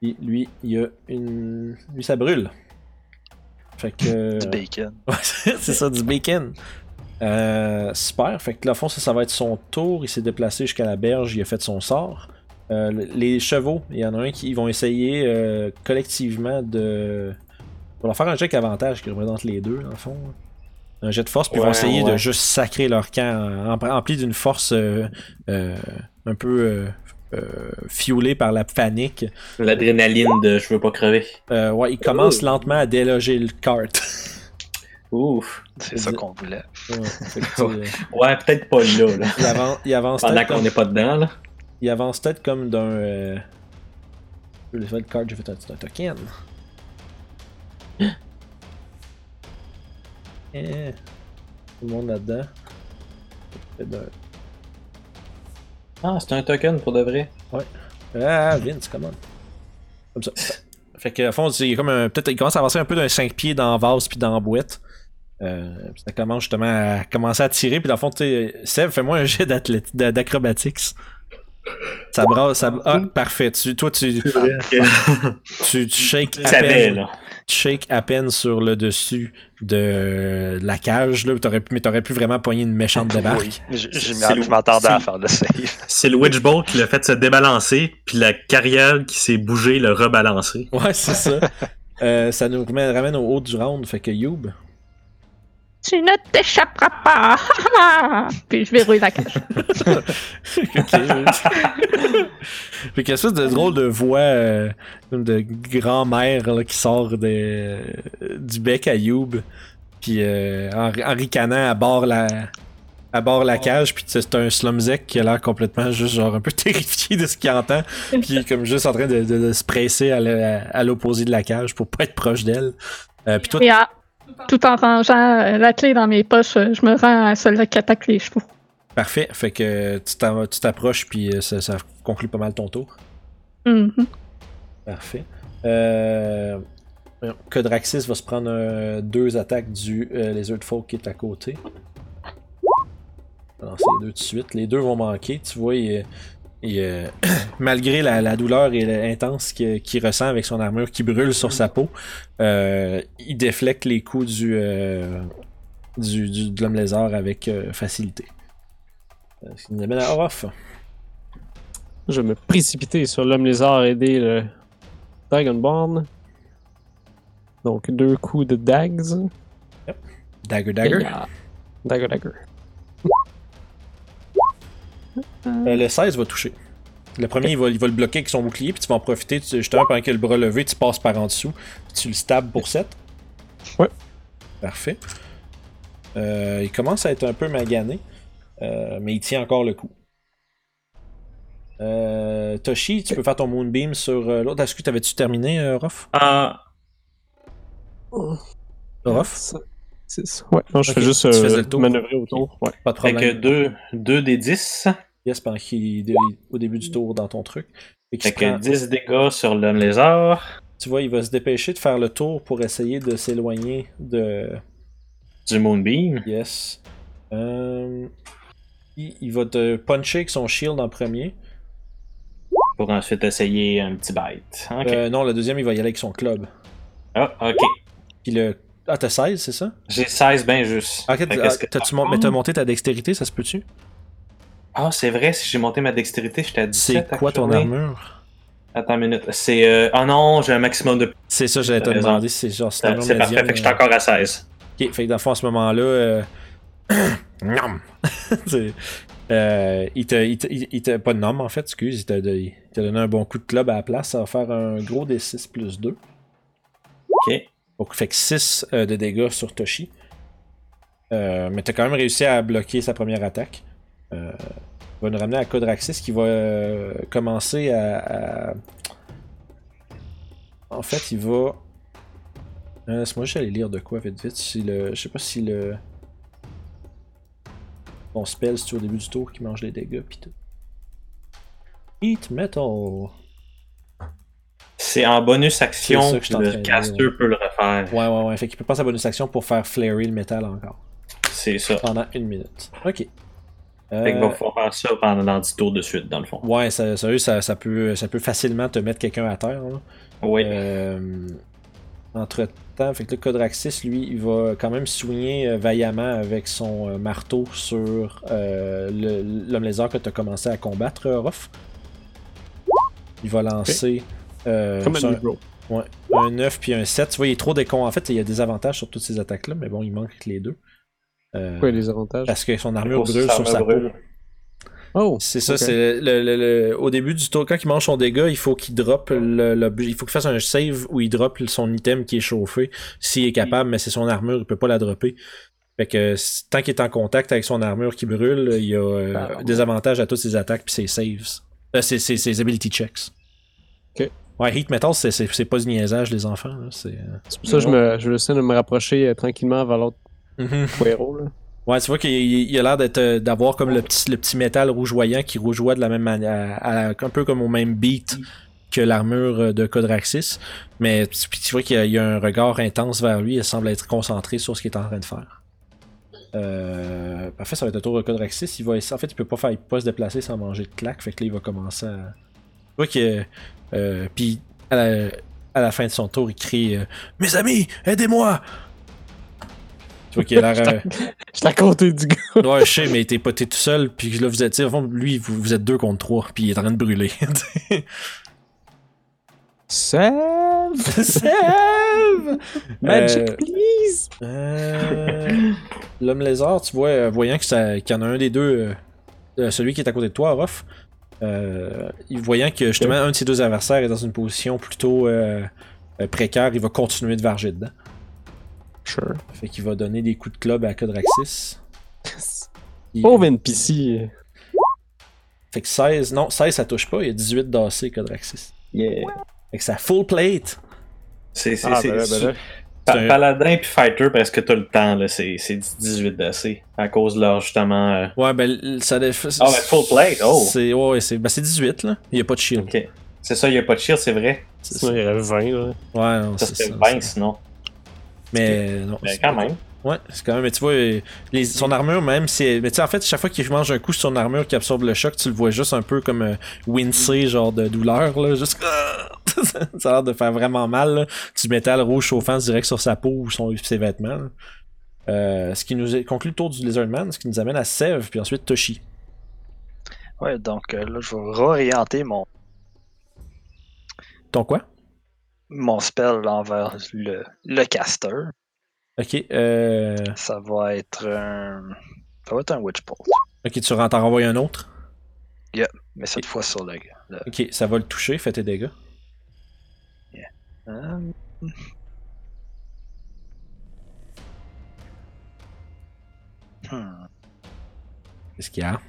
Puis lui, il a une. Lui, ça brûle. Fait que. Du bacon. Ouais, c'est ça, du bacon. Euh, super. Fait que là, au fond, ça, ça va être son tour. Il s'est déplacé jusqu'à la berge. Il a fait son sort. Euh, les chevaux, il y en a un qui ils vont essayer euh, collectivement de. On va faire un jet avantage qui représente les deux, dans le fond. Un jet de force, puis ils vont Ouais, essayer de juste sacrer leur camp, em- empli d'une force euh, euh, un peu euh, euh, fuelée par la panique. L'adrénaline de je veux pas crever. Euh, ouais, ils commencent lentement à déloger le kart. Ouf. C'est ça qu'on voulait. Ouais, fait euh, peut-être pas là, là. il avance, il avance Pendant qu'on comme, n'est pas dedans, là. il avance peut-être comme d'un. Euh... Je vais le card, j'ai fait un, un token. Eh, tout le monde là-dedans. Ah, c'est un token pour de vrai. Ah, Vince, comment? Comme ça. Fait que, à fond, a comme un- peut-être, il commence à avancer un peu d'un 5 pieds dans vase puis dans la boîte. Euh, ça commence justement à commencer à tirer. Puis dans le fond, tu sais, Seb, fais-moi un jet d'acrobatics. Ça brasse, ça. Ah, parfait. Tu, toi, tu, tu, tu shakes à peine, là. tu shakes à peine sur le dessus de la cage, là. T'aurais mais t'aurais pu vraiment pogner une méchante débarque. Oui, je, je C'est m'y- le- je m'attendais à faire le save. C'est le Witch Bolt qui l'a fait se débalancer, puis la carrière qui s'est bougée l'a rebalancé. Ouais, c'est ça. Euh, ça nous ramène, ramène au haut du round. Fait que Youb. Tu ne t'échapperas pas! Puis je verrouille la cage. Fait qu'il y a espèce de drôle de voix euh, comme de grand-mère là, qui sort de, du bec à Youb. Puis euh, en, en ricanant à bord la. À bord la cage, puis c'est un slumzek qui a l'air complètement juste genre un peu terrifié de ce qu'il entend, puis comme juste en train de, de- de se presser à l'opposé de la cage pour pas être proche d'elle. Euh, puis toi, ah, tout en rangeant euh, la clé dans mes poches, euh, je me rends à celle qui attaque les chevaux. parfait, fait que tu t'en- tu t'approches, puis euh, ça, ça conclut pas mal ton tour. Mhm. Parfait. Euh... Codraxis va se prendre euh, deux attaques du euh, Lizard Folk qui est à côté. Lancer les deux de suite. Les deux vont manquer. Tu vois, il, il, euh, malgré la, la douleur et l'intense qu'il ressent avec son armure qui brûle sur sa peau, euh, il déflecte les coups du, euh, du, du- de l'homme lézard avec facilité. Ce qui nous amène à Orof. Je vais me précipiter sur l'homme lézard aider le Dragonborn. Donc deux coups de dags. Dagger, dagger. Et, Dagger, dagger. Euh, le 16 va toucher. Le premier, il, va, il va le bloquer avec son bouclier, puis tu vas en profiter, tu, justement, pendant qu'il a le bras levé, tu passes par en dessous, puis tu le stabs pour 7. Ouais. Parfait. Euh, il commence à être un peu magané, euh, mais il tient encore le coup. Euh, Toshi, tu peux faire ton Moonbeam sur euh, l'autre. Est-ce que t'avais-tu terminé, euh, Rof? Ah, Rof? Ça, c'est ça. Ouais, non, je fais juste euh, manœuvrer autour. Ouais. Pas de Fait problème. que 2 des 10. Yes, pendant qu'il est au début du tour dans ton truc. Fait qu'il Fait prend- que 10 dégâts sur l'homme lézard. Tu vois, il va se dépêcher de faire le tour pour essayer de s'éloigner de, Du Moonbeam. Yes. Euh, il, il va te puncher avec son shield en premier. Pour ensuite essayer un petit bite. Euh, non, le deuxième, il va y aller avec son club. Ah, ok. Puis le... Ah, t'as 16, c'est ça? J'ai 16 ben juste. Ah, ok, Fait t'as- mon- mais t'as monté ta dextérité, ça se peut-tu? Ah, c'est vrai, si j'ai monté ma dextérité, j'étais à 17. C'est quoi ton armure? Attends une minute. C'est. Euh... Ah non, j'ai un maximum de. C'est ça, j'allais te demander c'est genre C'est parfait, médium, fait que j'étais euh, encore à 16. Ok, fait que dans le fond, à ce moment-là, euh... Euh, il te, il te, il te- pas de nom en fait, excuse, il t'a il t'a donné un bon coup de club à la place, ça va faire un gros D6 plus 2. Ok. Donc, fait que 6 euh, de dégâts sur Toshi. Euh, mais t'as quand même réussi à bloquer sa première attaque. Euh, va nous ramener à Codraxis qui va euh, commencer à, à- En fait, il va. Euh, Laisse-moi juste aller lire de quoi vite vite. Si le... Je sais pas si le. Ton spell, c'est au début du tour qui mange les dégâts pis tout. Heat Metal. C'est en bonus action, ça que en le caster peut le refaire. Ouais, ouais, ouais. Fait qu'il peut pas sa bonus action pour faire flairer le métal encore. C'est ça. Pendant une minute. Ok. Euh, Fait qu'il va falloir faire ça pendant dans 10 tours de suite, dans le fond. Ouais, ça, ça, ça, peut, ça peut facilement te mettre quelqu'un à terre. là. Oui. Euh, entre temps, fait que le Codraxis, lui, il va quand même soigner euh, vaillamment avec son euh, marteau sur euh, le- l'homme lézard que tu as commencé à combattre, Ruff. Il va lancer euh, Comme un un, Negro. ouais, un 9 puis un 7. Tu vois, il est trop décon. En fait, il y a des avantages sur toutes ces attaques-là, mais bon, il manque les deux. Euh, Quoi, les avantages? parce que son armure brûle sur sa peau. Oh! C'est ça, c'est le, le- le- au début du tour, quand il mange son dégât, il faut qu'il drop le, le- il faut qu'il fasse un save où il drop son item qui est chauffé. S'il est capable, mais c'est son armure, il peut pas la dropper. Fait que tant qu'il est en contact avec son armure qui brûle, il y a euh, Ah, des avantages à toutes ses attaques puis ses saves. Euh, ses, ses- ses ability checks. Ok. Ouais, Heat Metal, c'est- pas du niaisage, les enfants. C'est pour ça que je, me, je essaie de me rapprocher euh, tranquillement vers l'autre Mhm. Là. Ouais, tu vois qu'il il a l'air d'être euh, d'avoir comme le petit, le petit métal rougeoyant qui rougeoie de la même manière, à- à- un peu comme au même beat que l'armure euh, de Codraxis. Mais tu, puis tu vois qu'il y, a- un regard intense vers lui, il semble être concentré sur ce qu'il est en train de faire. Euh, parfait, ça va être le tour de Codraxis. Il va, en fait, il peut pas faire, il peut pas se déplacer sans manger de claque. Fait que là, il va commencer à. Tu vois que. Euh, puis à la, à la fin de son tour, il crie euh, Mes amis, aidez-moi! Tu vois qu'il a l'air. euh, Je t'ai côté du gars. Ouais, je sais, mais t'es pas t'es tout seul, puis là vous êtes, fond, lui, vous, vous êtes deux contre trois, puis il est en train de brûler. Save! Sève! Magic, Euh, please! Euh, L'homme lézard, tu vois, euh, voyant qu'il y en a un des deux, euh, celui qui est à côté de toi, Ruff, voyant que justement un de ses deux adversaires est dans une position plutôt précaire, il va continuer de varger dedans. Sure. Fait qu'il va donner des coups de club à Codraxis. Il- Pauvre NPC. Fait que 16, non, 16 ça touche pas, il y a 18 d'AC Codraxis. Yeah. Fait que ça full plate. C'est c'est Ah, c'est- ben là, ben là. Pa- Paladin puis Fighter presque tout le temps là, c'est c'est 18 d'AC à cause de leur justement. euh, Ouais, ben ça. Ah ouais, full plate. Oh. C'est ouais, c'est ben, c'est 18 là. Il y a pas de shield. Ok. C'est ça, il y a pas de shield, c'est vrai. C'est Sinon, il y aurait 20, là. Ouais, non, Ça c'est serait ça. 20 c'est- sinon. Mais non. Mais c'est- quand même. Ouais, c'est quand même. Mais tu vois, les- son armure même, c'est. Mais tu sais, en fait, chaque fois qu'il mange un coup sur son armure qui absorbe le choc, tu le vois juste un peu comme euh, wincer, genre de douleur, là. Juste. ça a l'air de faire vraiment mal, là. Du métal rouge chauffant direct sur sa peau ou son, ses vêtements. là. Euh, ce qui nous est- conclut le tour du Lizardman, ce qui nous amène à Sev, puis ensuite Toshi. Ouais, donc euh, là, je vais réorienter mon, Ton quoi? Mon spell envers le, le caster. Ok, euh. Ça va être un. Ça va être un Witch Bolt. Ok, tu rentres en renvoyer un autre? Mais cette fois sur le. le- Ok, ça va le toucher, fais tes dégâts. Euh, Hmm. Qu'est-ce qu'il y a?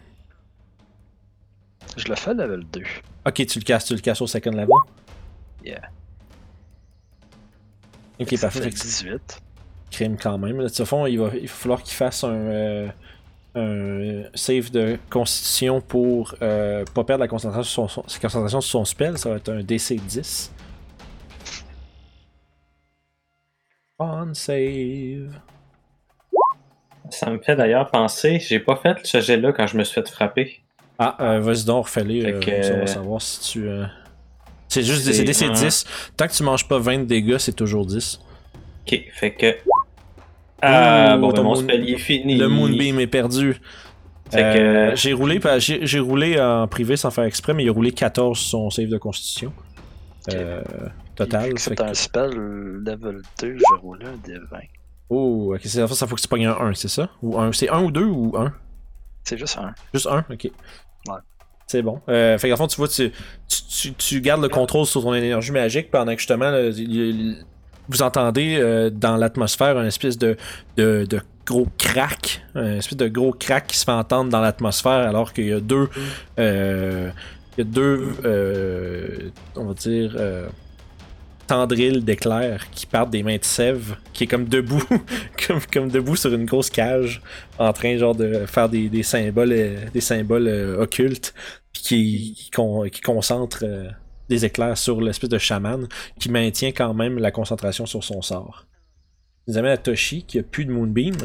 Je le fais level 2. Ok, tu le casses, tu le casses au second level. Yeah. Ok, Ça parfait. fait Fait que 18. crime quand même. Là, au fond, il va, il va falloir qu'il fasse un, euh, un save de constitution pour euh, pas perdre la concentration sur son, sa concentration sur son spell. Ça va être un DC 10. On save. Ça me fait d'ailleurs penser, j'ai pas fait ce jet-là quand je me suis fait frapper. Ah, euh, vas-y donc, refais-les. Fait euh, on va savoir si tu. euh, C'est juste C'est c'est DC un- 10. Tant que tu manges pas 20 de dégâts, c'est toujours 10. Ok, fait que. Ah, Ouh, bon, ton ben, mon moon- est fini. Le Moonbeam est perdu. Fait que- Euh, j'ai roulé j'ai j'ai roulé en privé sans faire exprès, mais il a roulé 14 sur son save de constitution. Euh, total. C'est que- un spell level 2, je roule un des 20. Oh, ok, c'est ça, faut que tu pognes un 1, c'est ça? Ou un, c'est 1 ou 2 ou 1? C'est juste un. Juste un? Ok. Ouais. C'est bon. Euh, fait qu'en fond, tu vois, tu, tu, tu- gardes le contrôle sur ton énergie magique pendant que justement, vous entendez euh, dans l'atmosphère un espèce de, de, de gros crack, un espèce de gros crack qui se fait entendre dans l'atmosphère alors qu'il y a deux, euh, il y a deux, euh, on va dire, euh, tendrils d'éclairs qui partent des mains de Sève, qui est comme debout, comme, comme debout sur une grosse cage, en train genre de faire des, des symboles, euh, des symboles euh, occultes, puis qui, qui, con- qui concentre euh, des éclairs sur l'espèce de chaman, qui maintient quand même la concentration sur son sort. Nous amène à Toshi, qui a plus de Moonbeam.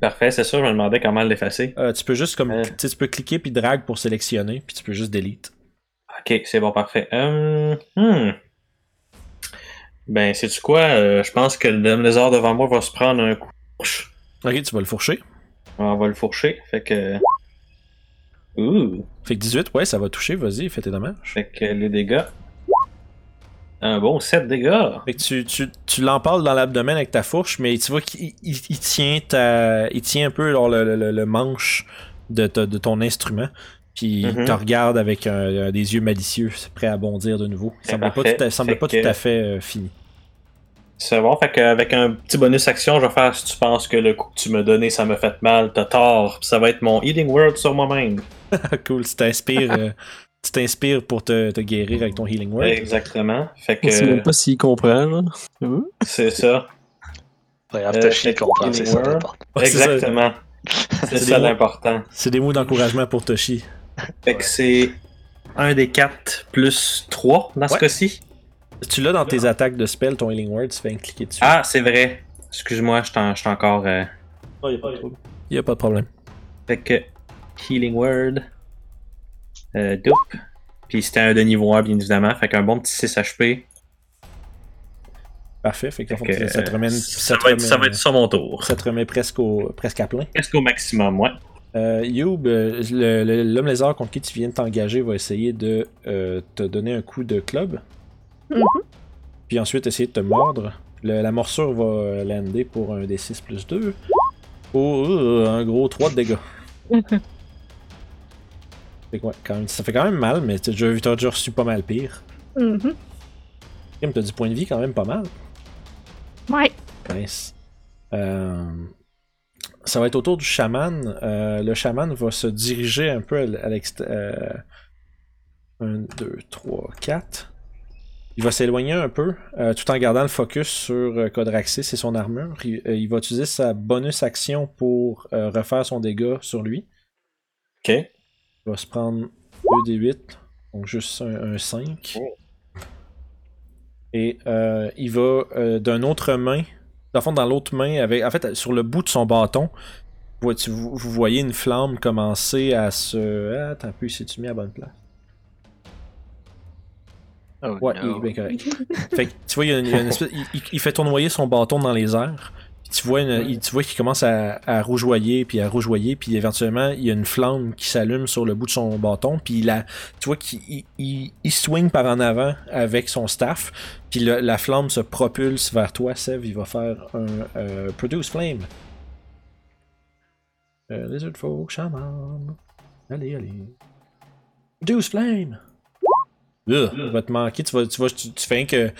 Parfait, c'est ça, je me demandais comment l'effacer. Tu peux juste comme, tu peux cliquer puis drag pour sélectionner, puis tu peux juste delete. Ok, c'est bon, parfait. Hum, hmm. Ben, sais-tu quoi? Euh, je pense que le lézard devant moi va se prendre un coup. Ok, tu vas le fourcher. On va le fourcher. Fait que. Ouh. Fait que 18, ouais, ça va toucher, vas-y, fais tes dommages. Fait que les dégâts. Un bon 7 dégâts. Fait que tu, tu, tu l'empales dans l'abdomen avec ta fourche, mais tu vois qu'il il, il tient ta, il tient un peu genre, le, le- le manche de, ta- de ton instrument. Puis il Mhm. te regarde avec un- des yeux malicieux, prêt à bondir de nouveau. Il C'est semble pas, tout à, semble Fait pas que- tout à fait euh, fini. C'est bon, fait qu'avec un petit bonus action, je vais faire si tu penses que le coup que tu m'as donné, ça m'a fait mal, t'as tort. Ça va être mon Healing Word sur moi-même. cool, tu t'inspires, euh, tu t'inspires pour te, te guérir avec ton healing word. Exactement. Fait On sait même que pas s'il comprend, là. Hein? c'est ça. Euh, que comprend, c'est ça. Ouais, c'est ça. Exactement. C'est ça l'important. C'est des mots d'encouragement pour Toshi. Fait que c'est un des 4 plus 3 dans ce cas-ci. Tu l'as dans tes attaques de spell, ton Healing Word, tu fais cliquer dessus. Ah, c'est vrai. Excuse-moi, je suis encore. euh, Il y a pas de problème. Fait que Healing Word. Euh, Doupe. Puis c'était un de niveau 1, bien évidemment. Fait qu'un bon petit 6 HP. Parfait. Fait que, Fait que, ça te remet, euh, ça ça, te va être, ça va être sur mon tour. ça te remet presque, au, presque à plein. Presque au maximum, ouais. Euh, Youb, euh, le- le- l'homme lézard contre qui tu viens de t'engager va essayer de euh, te donner un coup de club. Mhm. Puis ensuite essayer de te mordre. Le- la morsure va euh, lander pour un D6 plus 2. Pour euh, un gros 3 de dégâts. Quand même- ça fait quand même mal, mais t'as déjà, déjà reçu pas mal pire. Mhm. Kim, t'as du point de vie quand même pas mal. Ouais. Nice. Euh, ça va être autour du chaman. Euh, le chaman va se diriger un peu à l'extérieur. 1, 2, 3, 4. Il va s'éloigner un peu, euh, tout en gardant le focus sur euh, Codraxis et son armure. Il, euh, il va utiliser sa bonus action pour refaire son dégât sur lui. Ok. Il va se prendre 2 d8, donc juste un, un 5. Et euh, il va euh, d'un autre main, dans fond, dans l'autre main, avec, en fait, sur le bout de son bâton, vous, tu- vous- vous voyez une flamme commencer à se. Ah, attends un peu, s'est-tu mis à bonne place? Oh, Ouais, no. il est bien correct. fait que tu vois, il, y a une, il y a une espèce- il- il- il fait tournoyer son bâton dans les airs. Puis tu vois, une- il- tu vois qu'il commence à, à rougeoyer, puis à rougeoyer, puis éventuellement, il y a une flamme qui s'allume sur le bout de son bâton, puis il a, tu vois qu'il il, il- il swing par en avant avec son staff, puis le- la flamme se propulse vers toi, Sev, il va faire un euh, Produce Flame. Euh, Lizard Folk, Shaman. Allez, allez. Produce Flame! Ugh, il va te manquer, tu, vas, tu, vas, tu, tu fais que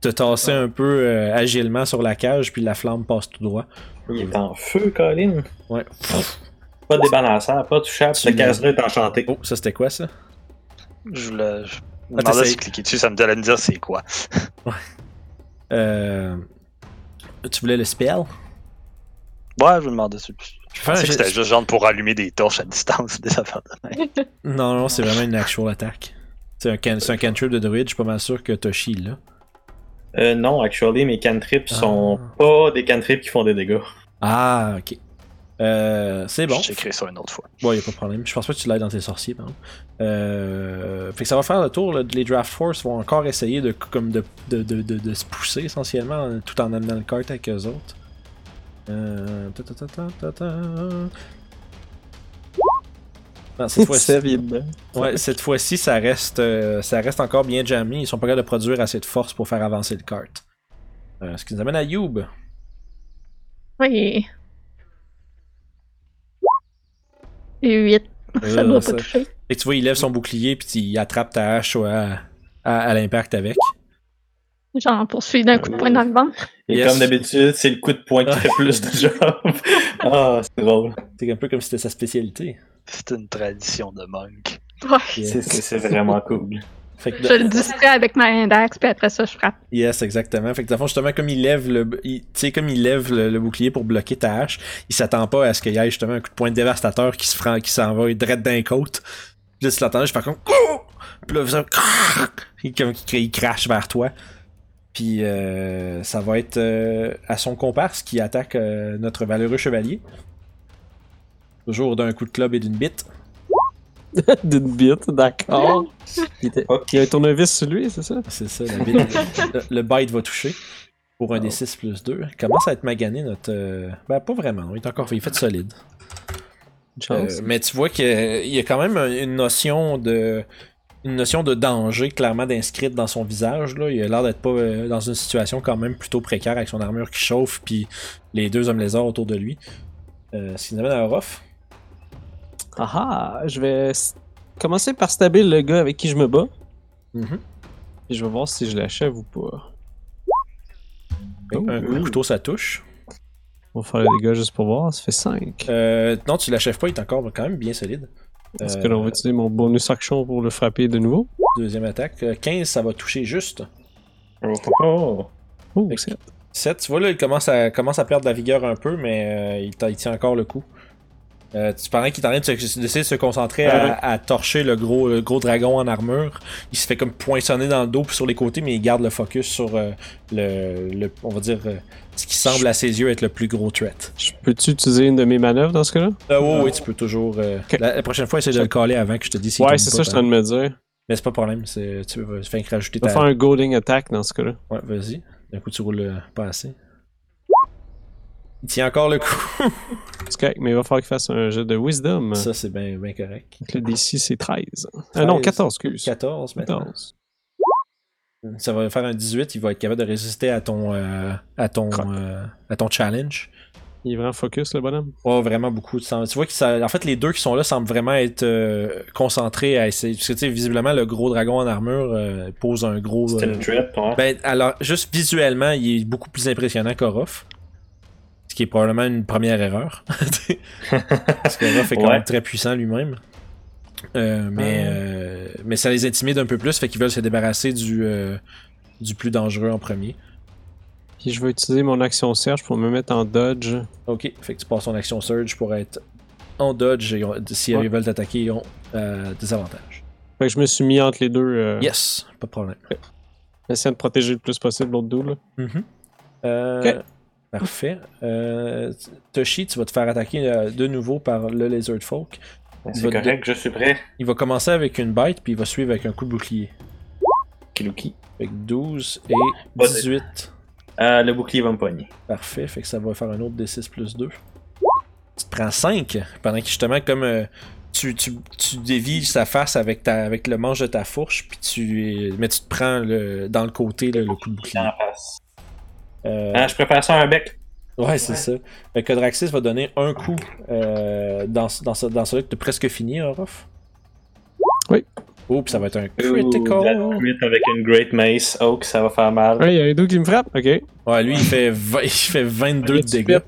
te tasser un peu euh, agilement sur la cage, puis la flamme passe tout droit. Il est en feu, Colin. Ouais. Pas débalançable, pas touchable. Tu Le casse-là est enchanté. Oh, ça c'était quoi ça? Je voulais. Je me Ah, demandais si cliquer dessus, ça me allait me dire c'est quoi. Euh... Tu voulais le spell? Ouais, je me demandais si. Je pensais que c'était juste genre pour allumer des torches à distance, des affaires de même. Non, non, c'est vraiment une actual attack. C'est un, can... un cantrip de druide, je suis pas mal sûr que Toshi là. Euh, non, actually, mes cantrips Ah. sont pas des cantrips qui font des dégâts. Ah, ok. Euh, c'est bon. Je t'écris ça une autre fois. Ouais, y a pas de problème. Je pense pas que tu l'aides dans tes sorciers, par exemple. Euh... Fait que ça va faire le tour. là. Les Draft Force vont encore essayer de, comme de, de, de, de, de se pousser essentiellement, tout en amenant le cart avec eux autres. Euh... ta, ta, ta, ta, ta, ta. Non, cette fois-ci, ouais, cette fois-ci, ça reste, euh, ça reste encore bien jammé. Ils sont pas capables de produire assez de force pour faire avancer le cart. Euh, ce qui nous amène à Youb. Oui. Et 8. Ça Euh, doit ça- pas toucher. Et tu vois, il lève son bouclier puis il attrape ta hache à, à, à l'impact avec. J'en poursuis d'un coup de poing dans le ventre. Et Yes. comme d'habitude, c'est le coup de poing qui fait plus de job. Ah, c'est drôle. C'est un peu comme si c'était sa spécialité. C'est une tradition de monk. Ouais. C'est- vraiment cool. Fait que de- Je le distrais avec ma index, puis après ça, je frappe. Yes, exactement. Fait que dans le fond, justement, comme il lève le, il- tu sais, comme il lève le, le bouclier pour bloquer ta hache, il s'attend pas à ce qu'il y ait justement un coup de poing dévastateur qui se qui s'en va direct d'un côte. Puis là, tu l'entends, je fais comme, Oh! puis là, ça, il, comme, il, il crache vers toi. Puis euh, ça va être euh, à son comparse qui attaque euh, notre valeureux chevalier. Toujours d'un coup de club et d'une bite. D'une bite, d'accord. Il, était... Ok. il y a un tournevis sur lui, c'est ça? C'est ça, la bite. le, le bite va toucher pour un des 6 plus 2. Il commence à être magané notre. euh, Ben, pas vraiment. Il est encore il est fait solide. Euh, mais tu vois qu'il y a quand même une notion de. Une notion de danger clairement d'inscrite dans son visage. Là. Il a l'air d'être pas euh, dans une situation quand même plutôt précaire avec son armure qui chauffe puis les deux hommes lézards autour de lui. Euh, ce qui nous amène à Orof. Ah ah, je vais commencer par stabber le gars avec qui je me bats. Mhm. Et je vais voir si je l'achève ou pas. Oh, un coup de couteau, ça touche. On va faire les dégâts juste pour voir, ça fait 5. Euh, non, tu l'achèves pas, il est encore quand même bien solide. Est-ce Euh, que l'on va utiliser mon bonus action pour le frapper de nouveau? Deuxième attaque. Euh, 15, ça va toucher juste. Oh, oh, oh. Oh, Fait que c'est 7. Tu vois, là, il commence à, commence à perdre de la vigueur un peu, mais euh, il tient encore le coup. Euh, tu pendant qu'il est en train de se- d'essayer de se concentrer à, torcher le gros, le gros dragon en armure, il se fait comme poinçonner dans le dos puis sur les côtés, mais il garde le focus sur euh, le, le- on va dire, euh, ce qui semble à ses yeux être le plus gros threat. Peux-tu utiliser une de mes manœuvres dans ce cas-là? Oui, oui, tu peux toujours. la, la prochaine fois, essaye de le caler avant que je te dise s'il Ouais, c'est ça, je suis en train de me dire. Mais c'est pas problème, tu fais que rajouter ta. faire un goading attack dans ce cas-là. Ouais, vas-y. D'un coup, tu roules pas assez. Il tient encore le coup. C'est correct, mais il va falloir qu'il fasse un jeu de wisdom. Ça, c'est bien correct. Donc, Le DC, c'est 13. Ah non, 13. 14, excuse. 14 maintenant. 14. Ça va faire un 18, il va être capable de résister à ton euh, à ton euh, à ton challenge. Il est vraiment focus, le bonhomme. Oh, vraiment beaucoup. Tu vois que ça, en fait, les deux qui sont là semblent vraiment être euh, concentrés à essayer. Parce que, tu sais, visiblement, le gros dragon en armure euh, pose un gros. C'était euh, une ouais. Ben, alors, juste visuellement, il est beaucoup plus impressionnant qu'Orof. Ce qui est probablement une première erreur. Parce qu'Orof est quand Ouais. même très puissant lui-même. Euh, mais, euh, mais ça les intimide un peu plus, fait qu'ils veulent se débarrasser du, euh, du plus dangereux en premier. Puis je vais utiliser mon action search pour me mettre en dodge. Ok, fait que tu passes ton action surge pour être en dodge et on- si Ouais. ils veulent t'attaquer, ils ont euh, des avantages. Fait que je me suis mis entre les deux. Euh, Yes, pas de problème. Essayant de protéger le plus possible l'autre. Mhm. Euh, Ok. Parfait. Euh, Toshi, tu vas te faire attaquer euh, de nouveau par le Lizard Folk. C'est va te- correct, je suis prêt. Il va commencer avec une bite, puis il va suivre avec un coup de bouclier. Fait que 12 et Pas de- 18. Euh, le bouclier va me pogner. Parfait, fait que ça va faire un autre D6 plus 2. Tu te prends 5 pendant que justement, comme euh, tu, tu, tu dévies sa face avec, ta, avec le manche de ta fourche, puis tu, mais tu te prends le, dans le côté là, le coup de bouclier. Face. Euh, Ah, je préfère ça à un bec. Ouais, c'est ça. Fait que Draxis va donner un coup euh, dans, dans, ce, dans celui que t'as presque fini, Orof. Oui. Oh, puis ça va être un Ouh, critical. la crit avec une Great Mace. Oh, que ça va faire mal. Ouais, il y a un dos qui me frappe. Ok. Ouais, lui, il fait, vingt- il fait 22 de dégâts.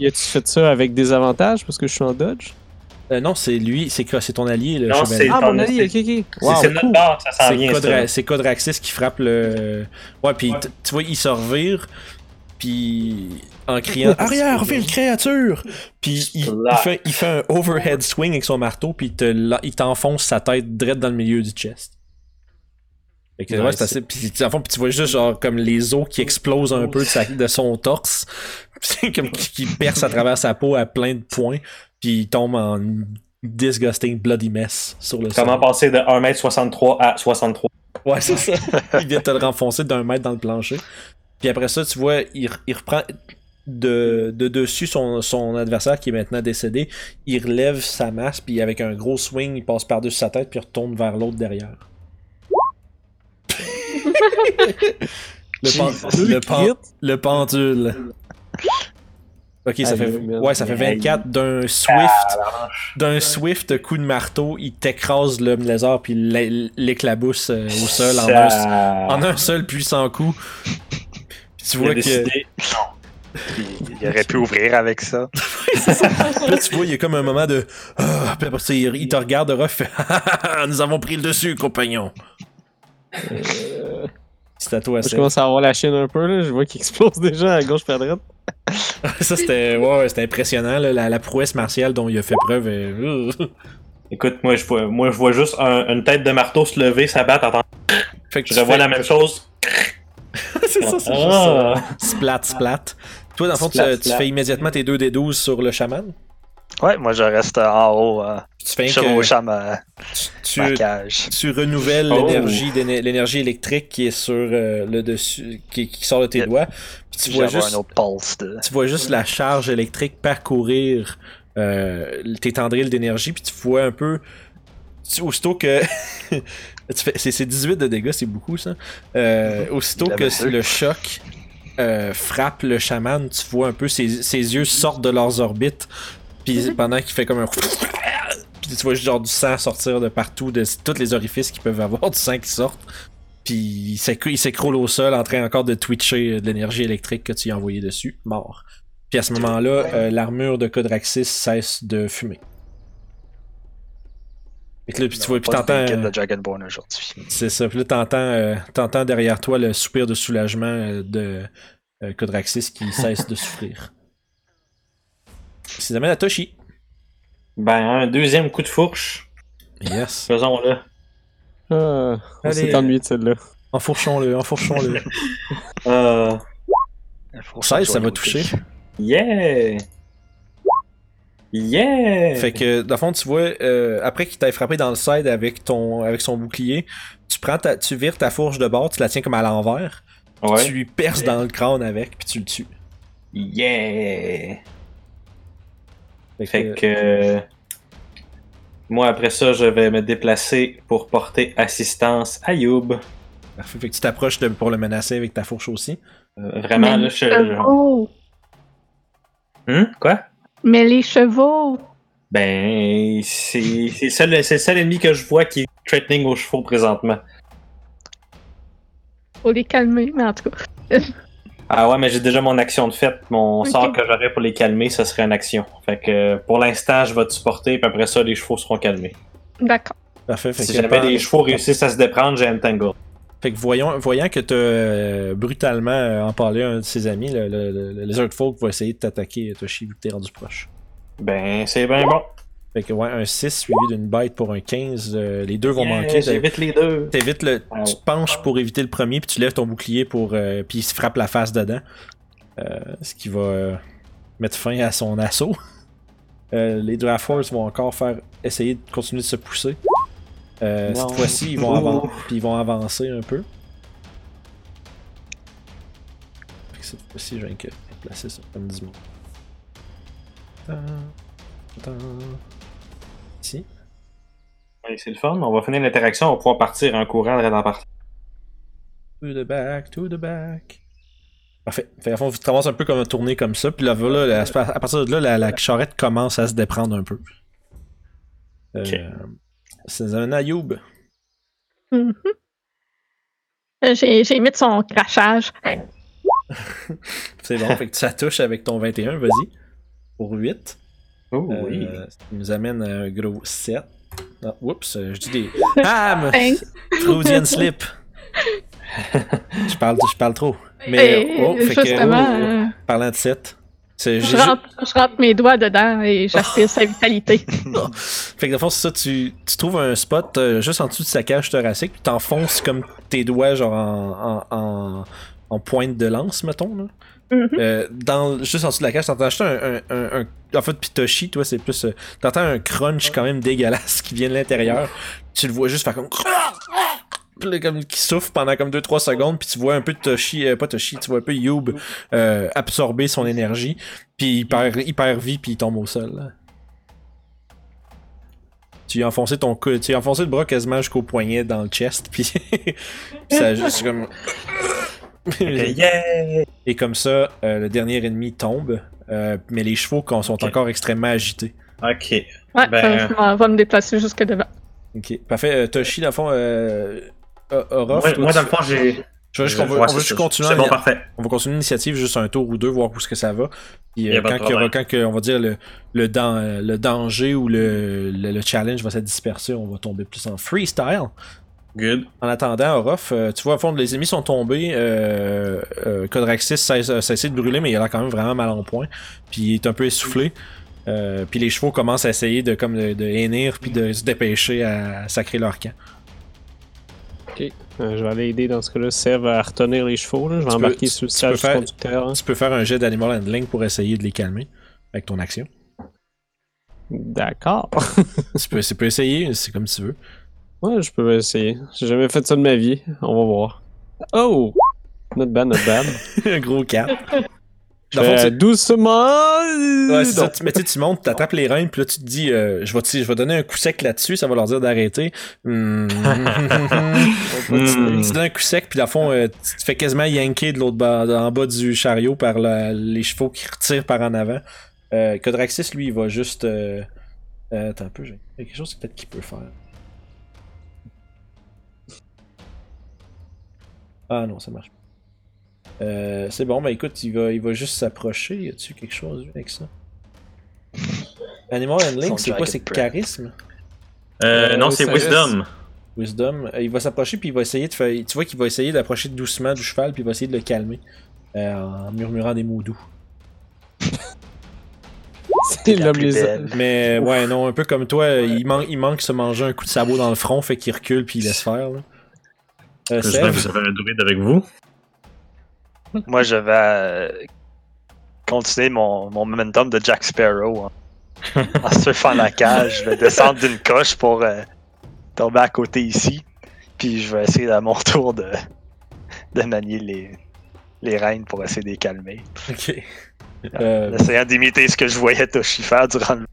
Y a-tu fait ça avec des avantages parce que je suis en dodge? Euh, non, c'est lui, c'est quoi, c'est ton allié, le Non, chevalier. c'est- Ah, ton- mon allié, ok, ok. C'est Wow, c'est notre cool. part, ça sent C'est bien Codra- ça. c'est Codraxis qui frappe le. Ouais, puis t- tu vois, il se revire, puis en criant Arrière, ville créature Puis il, il fait, il fait un overhead swing avec son marteau, puis il te la- il t'enfonce sa tête direct dans le milieu du chest. Fait que, ouais, Nice. c'est assez. Puis, en fond, puis tu vois juste genre comme les os qui explosent un peu de, sa- de son torse, Puis comme qui, qui perce à travers sa peau à plein de points, puis il tombe en disgusting bloody mess sur le sol. Comment passer de 1m63 à 63? Ouais, c'est ça. il vient te le renfoncer d'un mètre dans le plancher. Puis après ça, tu vois, il, il reprend de, de dessus son, son adversaire qui est maintenant décédé. Il relève sa masse, puis avec un gros swing, il passe par-dessus sa tête, puis il retourne vers l'autre derrière. le, pen- le, pen- le pendule. Ok, ça fait, ouais, ça fait 24 d'un swift d'un swift coup de marteau, il t'écrase le lézard puis l'é- l'éclabousse euh, au sol en un, en un seul puissant coup. Tu Il a vois que décidé. Puis, il aurait pu ouvrir avec ça. là tu vois il y a comme un moment de ah, puis après ça il, il te regarde de ref, nous avons pris le dessus compagnon. C'est à toi Je ça. commence à avoir la chaîne un peu, là. Je vois qu'il explose déjà à gauche et à droite. ça c'était ouais, ouais, c'était impressionnant là, la, la prouesse martiale dont il a fait preuve. euh, Écoute, moi je vois, moi, je vois juste un- une tête de marteau se lever, s'abattre, attends. fait que Je fais- la même chose. c'est ça, c'est juste ça. Ah. Splat, splat. Toi, dans le fond, tu, Splat, tu splat. fais immédiatement tes 2 des 12 sur le chaman? Ouais, moi je reste en haut, euh, Tu fais que chevauchant ma, tu, ma cage. tu renouvelles Oh. l'énergie électrique qui est sur euh, le dessus qui, qui sort de tes doigts. Puis tu vois juste un autre pulse de. tu vois juste la charge électrique parcourir euh, tes tendrils d'énergie puis tu vois un peu tu- aussitôt que c'est c'est 18 de dégâts, c'est beaucoup ça. Euh, aussitôt que deux. le choc euh, frappe le chaman, tu vois un peu ses, ses yeux sortent de leurs orbites puis pendant qu'il fait comme un puis tu vois juste genre du sang sortir de partout de tous les orifices qui peuvent avoir du sang qui sortent. Puis il s'écroule au sol en train encore de twitcher euh, de l'énergie électrique que tu y as envoyé dessus, mort. Puis à ce moment-là, euh, l'armure de Codraxis cesse de fumer. Là, puis tu vois, puis t'entends. euh, de Dragonborn aujourd'hui. C'est ça. Puis là, t'entends, euh, t'entends derrière toi le soupir de soulagement euh, de, euh, Codraxis qui cesse de souffrir. Ça amène à Toshi. Ben, un deuxième coup de fourche. Yes. Faisons-le. Ah, on s'est ennuyé de celle-là. Enfourchons-le, enfourchons-le. Euh, 16, ça va toucher. yeah! Yeah! Fait que, dans le fond, tu vois, euh, après qu'il t'ait frappé dans le side avec ton avec son bouclier, tu prends ta, tu vires ta fourche de bord, tu la tiens comme à l'envers, Ouais. tu lui perces dans le crâne avec, puis tu le tues. Yeah! Fait, Fait que, que. euh, Moi, après ça, je vais me déplacer pour porter assistance à Youb. parfait. Fait que tu t'approches pour le menacer avec ta fourche aussi. Euh, vraiment, Mais là, je. Hum? Quoi? Mais les chevaux! Ben, c'est c'est le seul, seul ennemi que je vois qui est threatening aux chevaux présentement. Faut les calmer, mais en tout cas. Ah ouais, mais j'ai déjà mon action de fait. Mon sort que j'aurais pour les calmer, ce serait une action. Fait que pour l'instant, je vais te supporter, puis après ça, les chevaux seront calmés. D'accord. Parfait. Fait Si jamais les chevaux réussissent à se déprendre, j'ai Entangle. Fait que voyons, voyant que t'as euh, brutalement euh, empalé un de ses amis, le, le, le, Lizard Folk va essayer de t'attaquer, Toshi, vu que t'es rendu proche. Ben, c'est bien bon. Fait que ouais, un 6 suivi d'une bite pour un 15, euh, les deux vont Yeah, manquer. J'évite les deux. T'évites le. Tu te penches pour éviter le premier, puis tu lèves ton bouclier pour. euh, puis il se frappe la face dedans. Ce qui va mettre fin à son assaut. Les Drafors vont encore faire essayer de continuer de se pousser. Euh, cette fois-ci, ils vont avan- puis ils vont avancer un peu. Fait que cette fois-ci, je viens que placer ça comme 10 mots. Attends. Attends. Ici. Ouais, c'est le fun. On va finir l'interaction, on va pouvoir partir en courant dans la partie. To the back, to the back. Parfait. Fait à fond, tu traverses un peu comme un tourné comme ça, puis là, voilà, la- à partir de là, la, la charrette commence à se déprendre un peu. Euh, Ok. C'est un Ayoub. Mhm. Euh, J'ai j'ai mis de son crachage. C'est bon, fait que ça touche avec ton 21, vas-y. Pour 8. Oh oui. Euh, ça nous amène à un gros 7. Ah, oups, euh, je dis des. Bam! Hein? Freudian slip! je, parle, je parle trop. Mais, Et oh, fait que, oh, oh, euh, parlant de 7. Je, rentre, je rentre mes doigts dedans et j'aspire sa vitalité. Fait que dans le fond, c'est ça, tu, tu trouves un spot euh, juste en dessous de sa cage thoracique, puis t'enfonces comme tes doigts, genre en, en, en, en pointe de lance, mettons. Là. Mhm. Euh, dans, juste en dessous de la cage, t'entends juste un, un, un, un- En fait, Pitoshi, toi, c'est plus. euh, t'entends un crunch quand même dégueulasse qui vient de l'intérieur. Tu le vois juste faire comme. Comme qui souffle pendant comme 2-3 secondes, puis tu vois un peu Toshi, euh, pas Toshi, tu vois un peu Youb euh, absorber son énergie, puis il perd, il perd vie, puis il tombe au sol. là. Tu as enfoncé ton cou- tu as enfoncé le bras quasiment jusqu'au poignet dans le chest, puis puis ça a juste comme. Yeah! Et comme ça, euh, le dernier ennemi tombe, euh, mais les chevaux sont encore extrêmement agités. Ok. Ouais, Ben- ça, je m'en vais me déplacer jusque devant. Ok, parfait. Euh, Toshi, dans le fond, euh, Orof, Moi, toi, moi, tu- dans le fond, j'ai. je veux juste qu'on va, juste continuer. C'est bon, parfait. on va continuer l'initiative juste un tour ou deux, voir où est-ce que ça va. Puis Y euh, a pas de quand, quand que, on va dire le, le, dan- euh, le danger ou le, le, le challenge va se disperser, on va tomber plus en freestyle. Good. En attendant, Orof, euh, tu vois, au fond, les ennemis sont tombés. Euh, euh, Codraxis cesse- a cessé de brûler, mais il a l'air quand même vraiment mal en point. Puis il est un peu essoufflé. Euh, puis les chevaux commencent à essayer de, comme de, de hennir puis de se dépêcher à sacrer leur camp. Euh, je vais aller aider dans ce cas-là. Serve à retenir les chevaux. Là. Je vais Tu embarquer sur le peux du conducteur. hein. Tu peux faire un jet d'animal handling pour essayer de les calmer avec ton action. D'accord. tu, peux, tu peux essayer, c'est comme tu veux. Ouais, je peux essayer. J'ai jamais fait ça de ma vie. On va voir. Oh! Not bad, not bad. un gros 4. Fais doucement. Ouais, ça. Tu, mais tu sais, tu montes, t'attrapes les reins, puis là, tu te dis, euh, je, vais, te- je vais donner un coup sec là-dessus, ça va leur dire d'arrêter. Hmm. Hmm. tu donnes un coup sec, puis le fond, euh, tu te fais quasiment yanker de l'autre bas, en bas du chariot par la- les chevaux qui retirent par en avant. Euh, Codraxis, lui, il va juste. Euh, euh, attends un peu, j'ai il y a quelque chose peut-être qu'il peut faire. Ah non, ça marche pas. Euh, c'est bon, bah écoute, il va, il va juste s'approcher. Y a-tu quelque chose avec ça? Animal Handling, c'est quoi? C'est charisme? Euh, Euh, non, c'est Wisdom. Wisdom. Euh, il va s'approcher, puis il va essayer de faire. Tu vois qu'il va essayer d'approcher doucement du cheval, puis il va essayer de le calmer. euh, en murmurant des mots doux. C'est la l'homme plus les. Mais ouais, non, un peu comme toi, il, man il manque se manger un coup de sabot dans le front, fait qu'il recule puis il laisse faire. Là. Euh, J'espère que vous avez un druide avec vous. Moi, je vais euh, continuer mon, mon momentum de Jack Sparrow en, en surfant la cage. Je vais descendre d'une coche pour euh, tomber à côté ici. Puis je vais essayer à mon tour de, de manier les, les reines pour essayer de les calmer. Ok. En Euh, essayant d'imiter ce que je voyais Toshi faire durant le.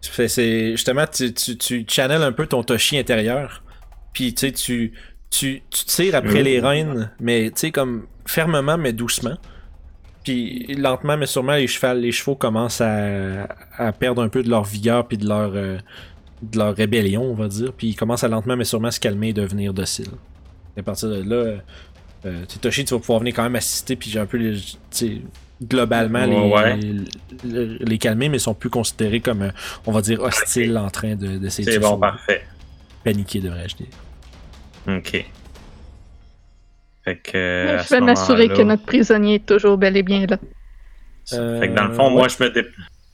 c'est justement, tu, tu, tu channels un peu ton Toshi intérieur. Puis tu sais, tu, tu, tu tires après les reines, mais tu sais, comme fermement, mais doucement. Puis lentement, mais sûrement, les, chevals, les chevaux commencent à, à perdre un peu de leur vigueur puis de leur, euh, de leur rébellion, on va dire. Puis ils commencent à lentement, mais sûrement se calmer et devenir dociles. Et à partir de là, euh, Toshi, tu vas pouvoir venir quand même assister, puis j'ai un peu, les, globalement, les, Ouais. les, les calmer, mais ils sont plus considérés comme, euh, on va dire, hostiles en train de- d'essayer de, C'est bon, parfait. paniquer, devrais-je dire. Ok. Fait que. euh, je vais m'assurer que notre prisonnier est toujours bel et bien là. Euh, Fait que dans le fond, ouais. moi, je me dé...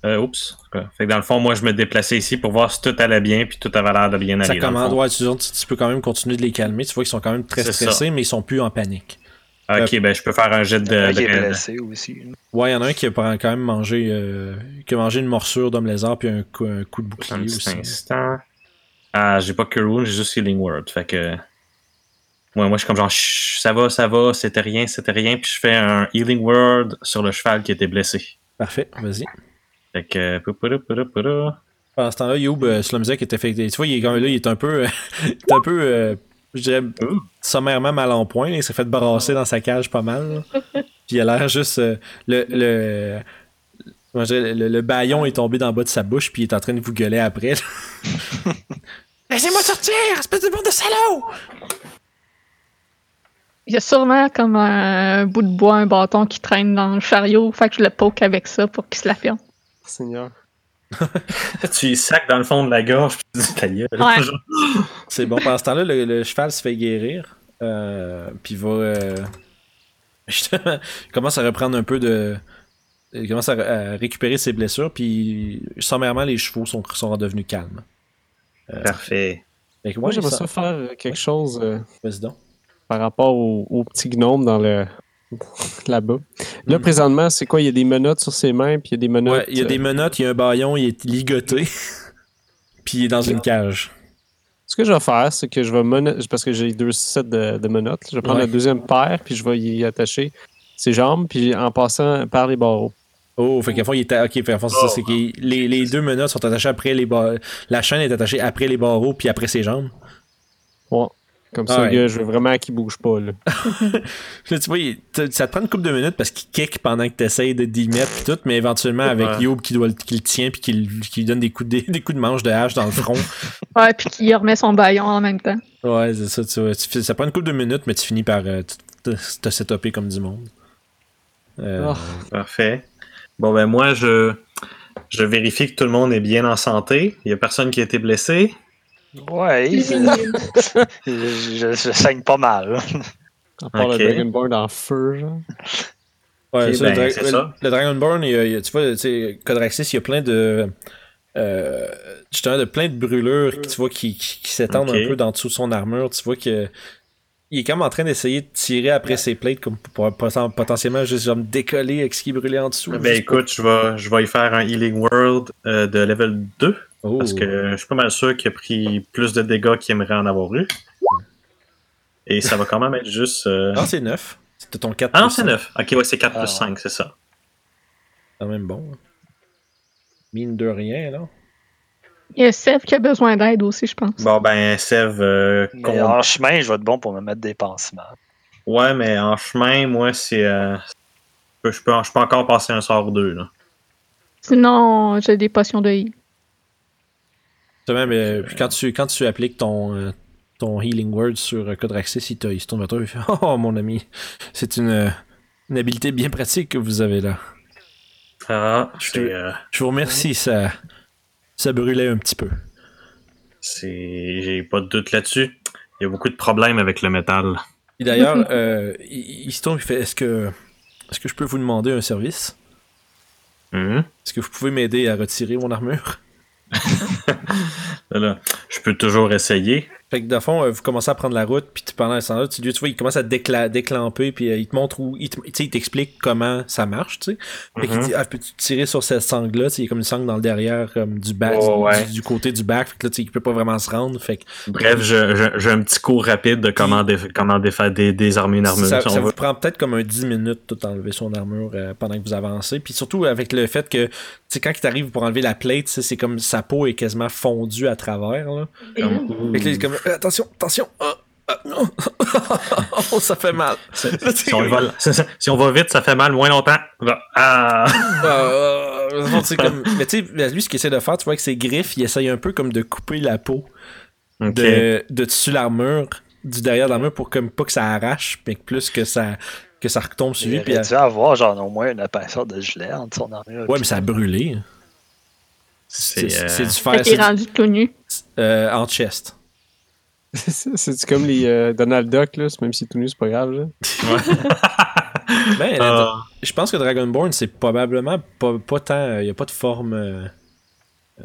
euh, oups. Fait que dans le fond, moi, je me déplaçais ici pour voir si tout allait bien, puis tout avait l'air de bien Ça aller. le commande, ouais, tu, tu- tu peux quand même continuer de les calmer. Tu vois qu'ils sont quand même très ça. stressés, mais ils sont plus en panique. Ok, ben, je peux faire un jet de. Il de- blessé aussi. Ouais, il y en a un qui a quand même mangé, euh, qui a mangé une morsure d'homme lézard puis un coup, un coup de Un bouclier petit aussi. instant. Ah, j'ai pas Cure Wound, j'ai juste Healing Word. Fait que. Ouais, moi, je suis comme genre, ça va, ça va, c'était rien, c'était rien. Puis je fais un Healing Word sur le cheval qui était blessé. Parfait, vas-y. Fait que. poupourou. Pendant ce temps-là, Youb, euh, Slumzek était fait. Tu vois, il est quand même là, il est un peu. il est un peu. euh, je dirais sommairement mal en point. là. Il s'est fait brasser dans sa cage pas mal. Puis il a l'air juste. euh, le. le dirais, le, le baillon est tombé dans le bas de sa bouche, puis il est en train de vous gueuler après. là. Laissez-moi sortir, espèce de bande de salaud! Il y a sûrement comme un bout de bois, un bâton qui traîne dans le chariot. Fait que je le poke avec ça pour qu'il se la ferme. Seigneur. tu y sacs dans le fond de la gorge, puis tu dis ta gueule. Ouais. C'est bon, pendant ce temps-là, le, le cheval se fait guérir. Euh, puis il va. euh, justement, il commence à reprendre un peu de. Il commence à, à récupérer ses blessures, puis sommairement, les chevaux sont, sont redevenus calmes. Parfait. Fait que Moi, j'aimerais ça- faire euh, quelque chose euh, Vas-y donc. Par rapport au, au petit gnome dans le là-bas. Là, Mm. présentement, c'est quoi? Il y a des menottes sur ses mains, puis il y a des menottes. Ouais, il y a des euh, menottes, il y a un baillon, il est ligoté, puis il est dans une cage. Ce que je vais faire, c'est que je vais menotter, parce que j'ai deux sets de, de menottes. Je vais prendre Ouais. la deuxième paire, puis je vais y attacher ses jambes, puis en passant par les barreaux. Oh, fait qu'à fond, il est. à- Ok, fait fond, c'est ça, c'est que les, les deux menottes sont attachées après les barreaux. La chaîne est attachée après les barreaux, puis après ses jambes. Ouais. Comme ça, Ouais. le gars, je veux vraiment qu'il bouge pas. Là. Là, tu vois, il- ça te prend une couple de minutes parce qu'il kick pendant que tu essayes de d'y mettre pis tout, mais éventuellement avec Ouais. Youb qui, doit, le- qui le tient puis qui, qui lui donne des coups, de, des, coups de manche de hache dans le front. Ouais, puis qu'il remet son baillon en même temps. ouais, c'est ça, tu vois. Tu ça prend une couple de minutes, mais tu finis par euh, te, te- te setuper comme du monde. Euh, Oh. Parfait. Bon, ben, moi, je. Je vérifie que tout le monde est bien en santé. Il y a personne qui a été blessé. Ouais, je, je- je saigne pas mal. À part Ok. le Dragonborn en feu, genre. Ouais, ça, ben, le, dra- ça. le Dragonborn, il y a- il y a- tu vois, tu sais, Codraxis, il y a plein de. Euh, justement, de plein de brûlures tu vois, qui, qui, qui s'étendent un peu dans dessous de son armure. Tu vois que. Il est comme en train d'essayer de tirer après ses plates comme pour, potentiellement juste genre, me décoller avec ce qui est brûlé en dessous. Ben, écoute, je vais, je vais y faire un Healing World euh, de level 2. Oh. Parce que je suis pas mal sûr qu'il a pris plus de dégâts qu'il aimerait en avoir eu. Et ça va quand même être juste. euh, Non, c'est 9. C'était ton 4 Ah non, c'est cinq. 9. Ok, ouais, c'est 4 Ah, plus ouais. 5, c'est ça. quand même bon. Mine de rien, là. Il y a Sev qui a besoin d'aide aussi, je pense. Bon, ben, Sev. euh, en chemin, je vais être bon pour me mettre des pansements. Ouais, mais en chemin, moi, c'est. euh, Je peux, je, peux, je peux encore passer un sort ou deux, là. Sinon, j'ai des potions de heal. Mais euh, puis quand tu, quand tu appliques ton, euh, ton Healing Word sur euh, Codraxis, il, te- il se tourne vers toi et il fait Oh, mon ami, c'est une, une habileté bien pratique que vous avez là. Ah, Je euh, Je vous remercie, ça, ça brûlait un petit peu. J'ai pas de doute là-dessus. Il y a beaucoup de problèmes avec le métal. Et d'ailleurs, euh, il, il se tourne et fait Est-ce que, est-ce que je peux vous demander un service? Mhm. Est-ce que vous pouvez m'aider à retirer mon armure? Je peux toujours essayer. Fait que, dans le fond, euh, vous commencez à prendre la route, puis tu- pendant ce temps-là, tu, tu vois, il commence à décla- déclamper, puis euh, il te montre où. Il te- tu sais, il t'explique comment ça marche, tu sais. Fait qu'il Mhm. dit Ah, peux-tu tirer sur cette sangle-là? Il y a comme une sangle dans le derrière, comme du back, Oh, ouais. du, du côté du back. Fait que là, tu sais, il peut pas vraiment se rendre. Fait que Bref, je- je- j'ai un petit cours rapide de comment, comment défa- dé- désarmer une armure. ça, si ça vous prend peut-être comme un 10 minutes tout enlever son armure euh, pendant que vous avancez. Puis surtout avec le fait que, tu sais, quand il t'arrive pour enlever la plate, tu sais, c'est comme sa peau est quasiment fondue à travers. Là. Comme- Fait que là, il est comme Euh, attention, attention. Non. oh, ça fait mal. Sais, si, on va, si on va vite, ça fait mal moins longtemps. Ah! Euh, sais, comme- mais tu sais, lui, ce qu'il essaie de faire, tu vois, avec ses griffes, il essaye un peu comme de couper la peau Ok. de, de dessus l'armure, du derrière de l'armure, pour comme pas que ça arrache, mais que plus que ça, que ça retombe sur Il lui. aurait Puis, dû avoir genre au moins une épaisseur de gelée entre son armure. ouais, mais ça a brûlé. C'est C'est euh, c'est du fer c'est- rendu tout nu. euh, en chest. C'est comme les euh, Donald Duck, là, même si tout nu, c'est pas grave. Là. Ben, ah. je pense que Dragonborn, c'est probablement pas, pas tant. Il n'y a pas de forme euh, euh,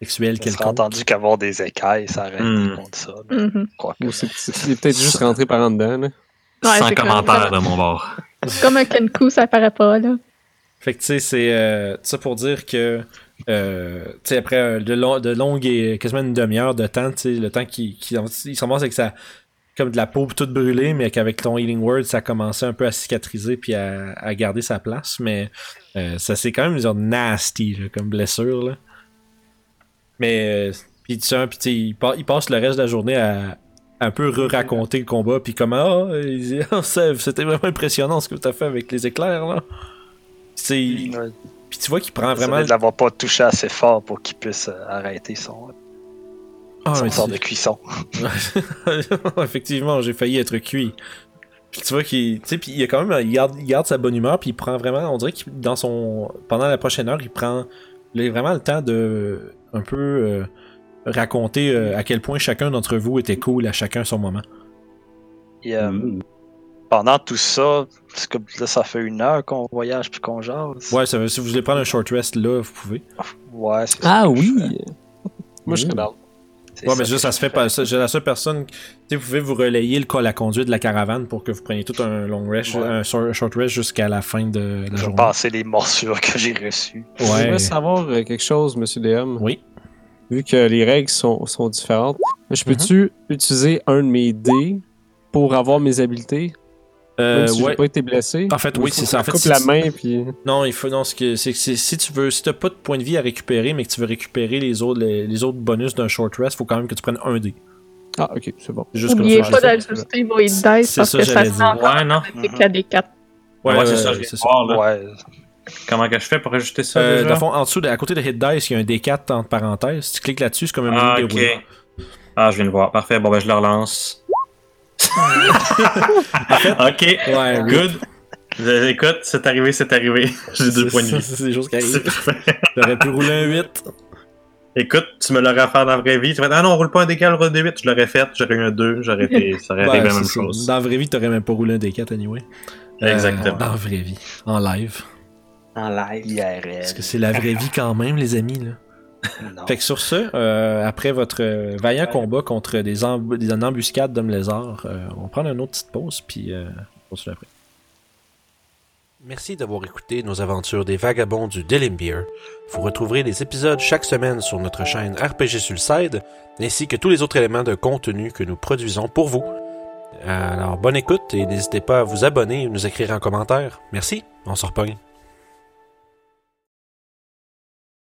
sexuelle J'ai quelconque. entendu qu'avoir des écailles, ça Hmm. été contre ça. Mm. mais Mhm. crois que- Ou c'est c'est peut-être juste rentré par en dedans. Là. Ouais, sans comme- commentaire de mon bord. Comme un Kenku, ça paraît pas, là. Fait que tu sais, c'est euh, ça pour dire que euh, après euh, de, long- de longues et quasiment une demi-heure de temps, le temps qu'il qu'il il commence avec sa comme de la peau toute brûlée, mais qu'avec ton Healing Word, ça a commencé un peu à cicatriser puis à, à garder sa place. Mais euh, ça c'est quand même genre nasty comme blessure. Là. Mais puis tu sais, il, il passe le reste de la journée à un peu raconter le combat puis comment ah, Ah, Sèvres, c'était vraiment impressionnant ce que tu as fait avec les éclairs là. Ouais. Puis tu vois qu'il prend vraiment de l'avoir pas touché assez fort pour qu'il puisse euh, arrêter son, Ah, son sort de cuisson. Effectivement, j'ai failli être cuit. Puis tu vois qu'il. Tu sais, puis il, a quand même, il, garde, il garde sa bonne humeur, puis il prend vraiment. On dirait que dans son. Pendant la prochaine heure, il prend il a vraiment le temps de. Un peu. euh, raconter euh, à quel point chacun d'entre vous était cool à chacun son moment. Et, euh, Mm. Pendant tout ça, parce que là, ça fait une heure qu'on voyage puis qu'on jase. Ouais, ça veut, si vous voulez prendre un short rest là, vous pouvez. Ouais, c'est Ah ça je oui! Moi, je serais down. Ouais, mais ça juste, ça se fait je pas. J'ai la seule personne. Tu sais, vous pouvez vous relayer le, la conduite de la caravane pour que vous preniez tout un long rest, Ouais. un short short rest jusqu'à la fin de la Je vais journée. passer les morsures que j'ai reçues. Je Ouais. voudrais savoir euh, quelque chose, monsieur DM. Oui. Vu que les règles sont, sont différentes, je peux-tu utiliser un de mes dés pour avoir mes habiletés? Euh, si ouais. pas été blessé? En fait, Ou oui, c'est ça. En fait, coupe si la tu- main, puis... Non, il faut non, ce que c'est que c'est- si tu veux si t'as pas de points de vie à récupérer mais que tu veux récupérer les autres les, les autres bonus d'un short rest, faut quand même que tu prennes un dé. Ah, ok, c'est bon. C'est Juste Oubliez comme pas ça. d'ajuster vos hit dice C'est parce ça, que ça Ouais, non. avec la D4. Ouais, c'est ça, c'est ça. voir, là. Ouais. Comment que je fais pour ajuster ça Euh, déjà? dans le fond, en dessous, de- à côté de Hit Dice, il y a un D4 entre parenthèses. Si tu cliques là-dessus, c'est comme un Ah, menu ok. déroulant. Ah, je viens de voir. Parfait. Bon, ben, je le relance. ok. Ouais, Good. Euh, Écoute, c'est arrivé, c'est arrivé. J'ai deux points de ça, vie. C'est des choses qui arrivent. J'aurais pu rouler un 8. Écoute, tu me l'aurais fait dans la vraie vie. Tu vas dire, ah non, on roule pas un décal, on roule un D8. Je l'aurais fait, j'aurais eu un 2, j'aurais été, ça aurait arrivé la même ça. chose. Dans la vraie vie, t'aurais même pas roulé un D4 anyway. Euh, Exactement. dans la vraie vie. En live. En live. IRL. Parce que c'est la vraie vie quand même, les amis. Là. Fait que sur ce, euh, après votre euh, vaillant combat contre des, emb- des embuscades d'hommes lézards, euh, on va prendre une autre petite pause, puis euh, on continue après. Merci d'avoir écouté nos aventures des vagabonds du Delimbeer. Vous retrouverez les épisodes chaque semaine sur notre chaîne RPG Sulcide, ainsi que tous les autres éléments de contenu que nous produisons pour vous. Alors, bonne écoute et n'hésitez pas à vous abonner ou nous écrire en commentaire. Merci, on se repogne.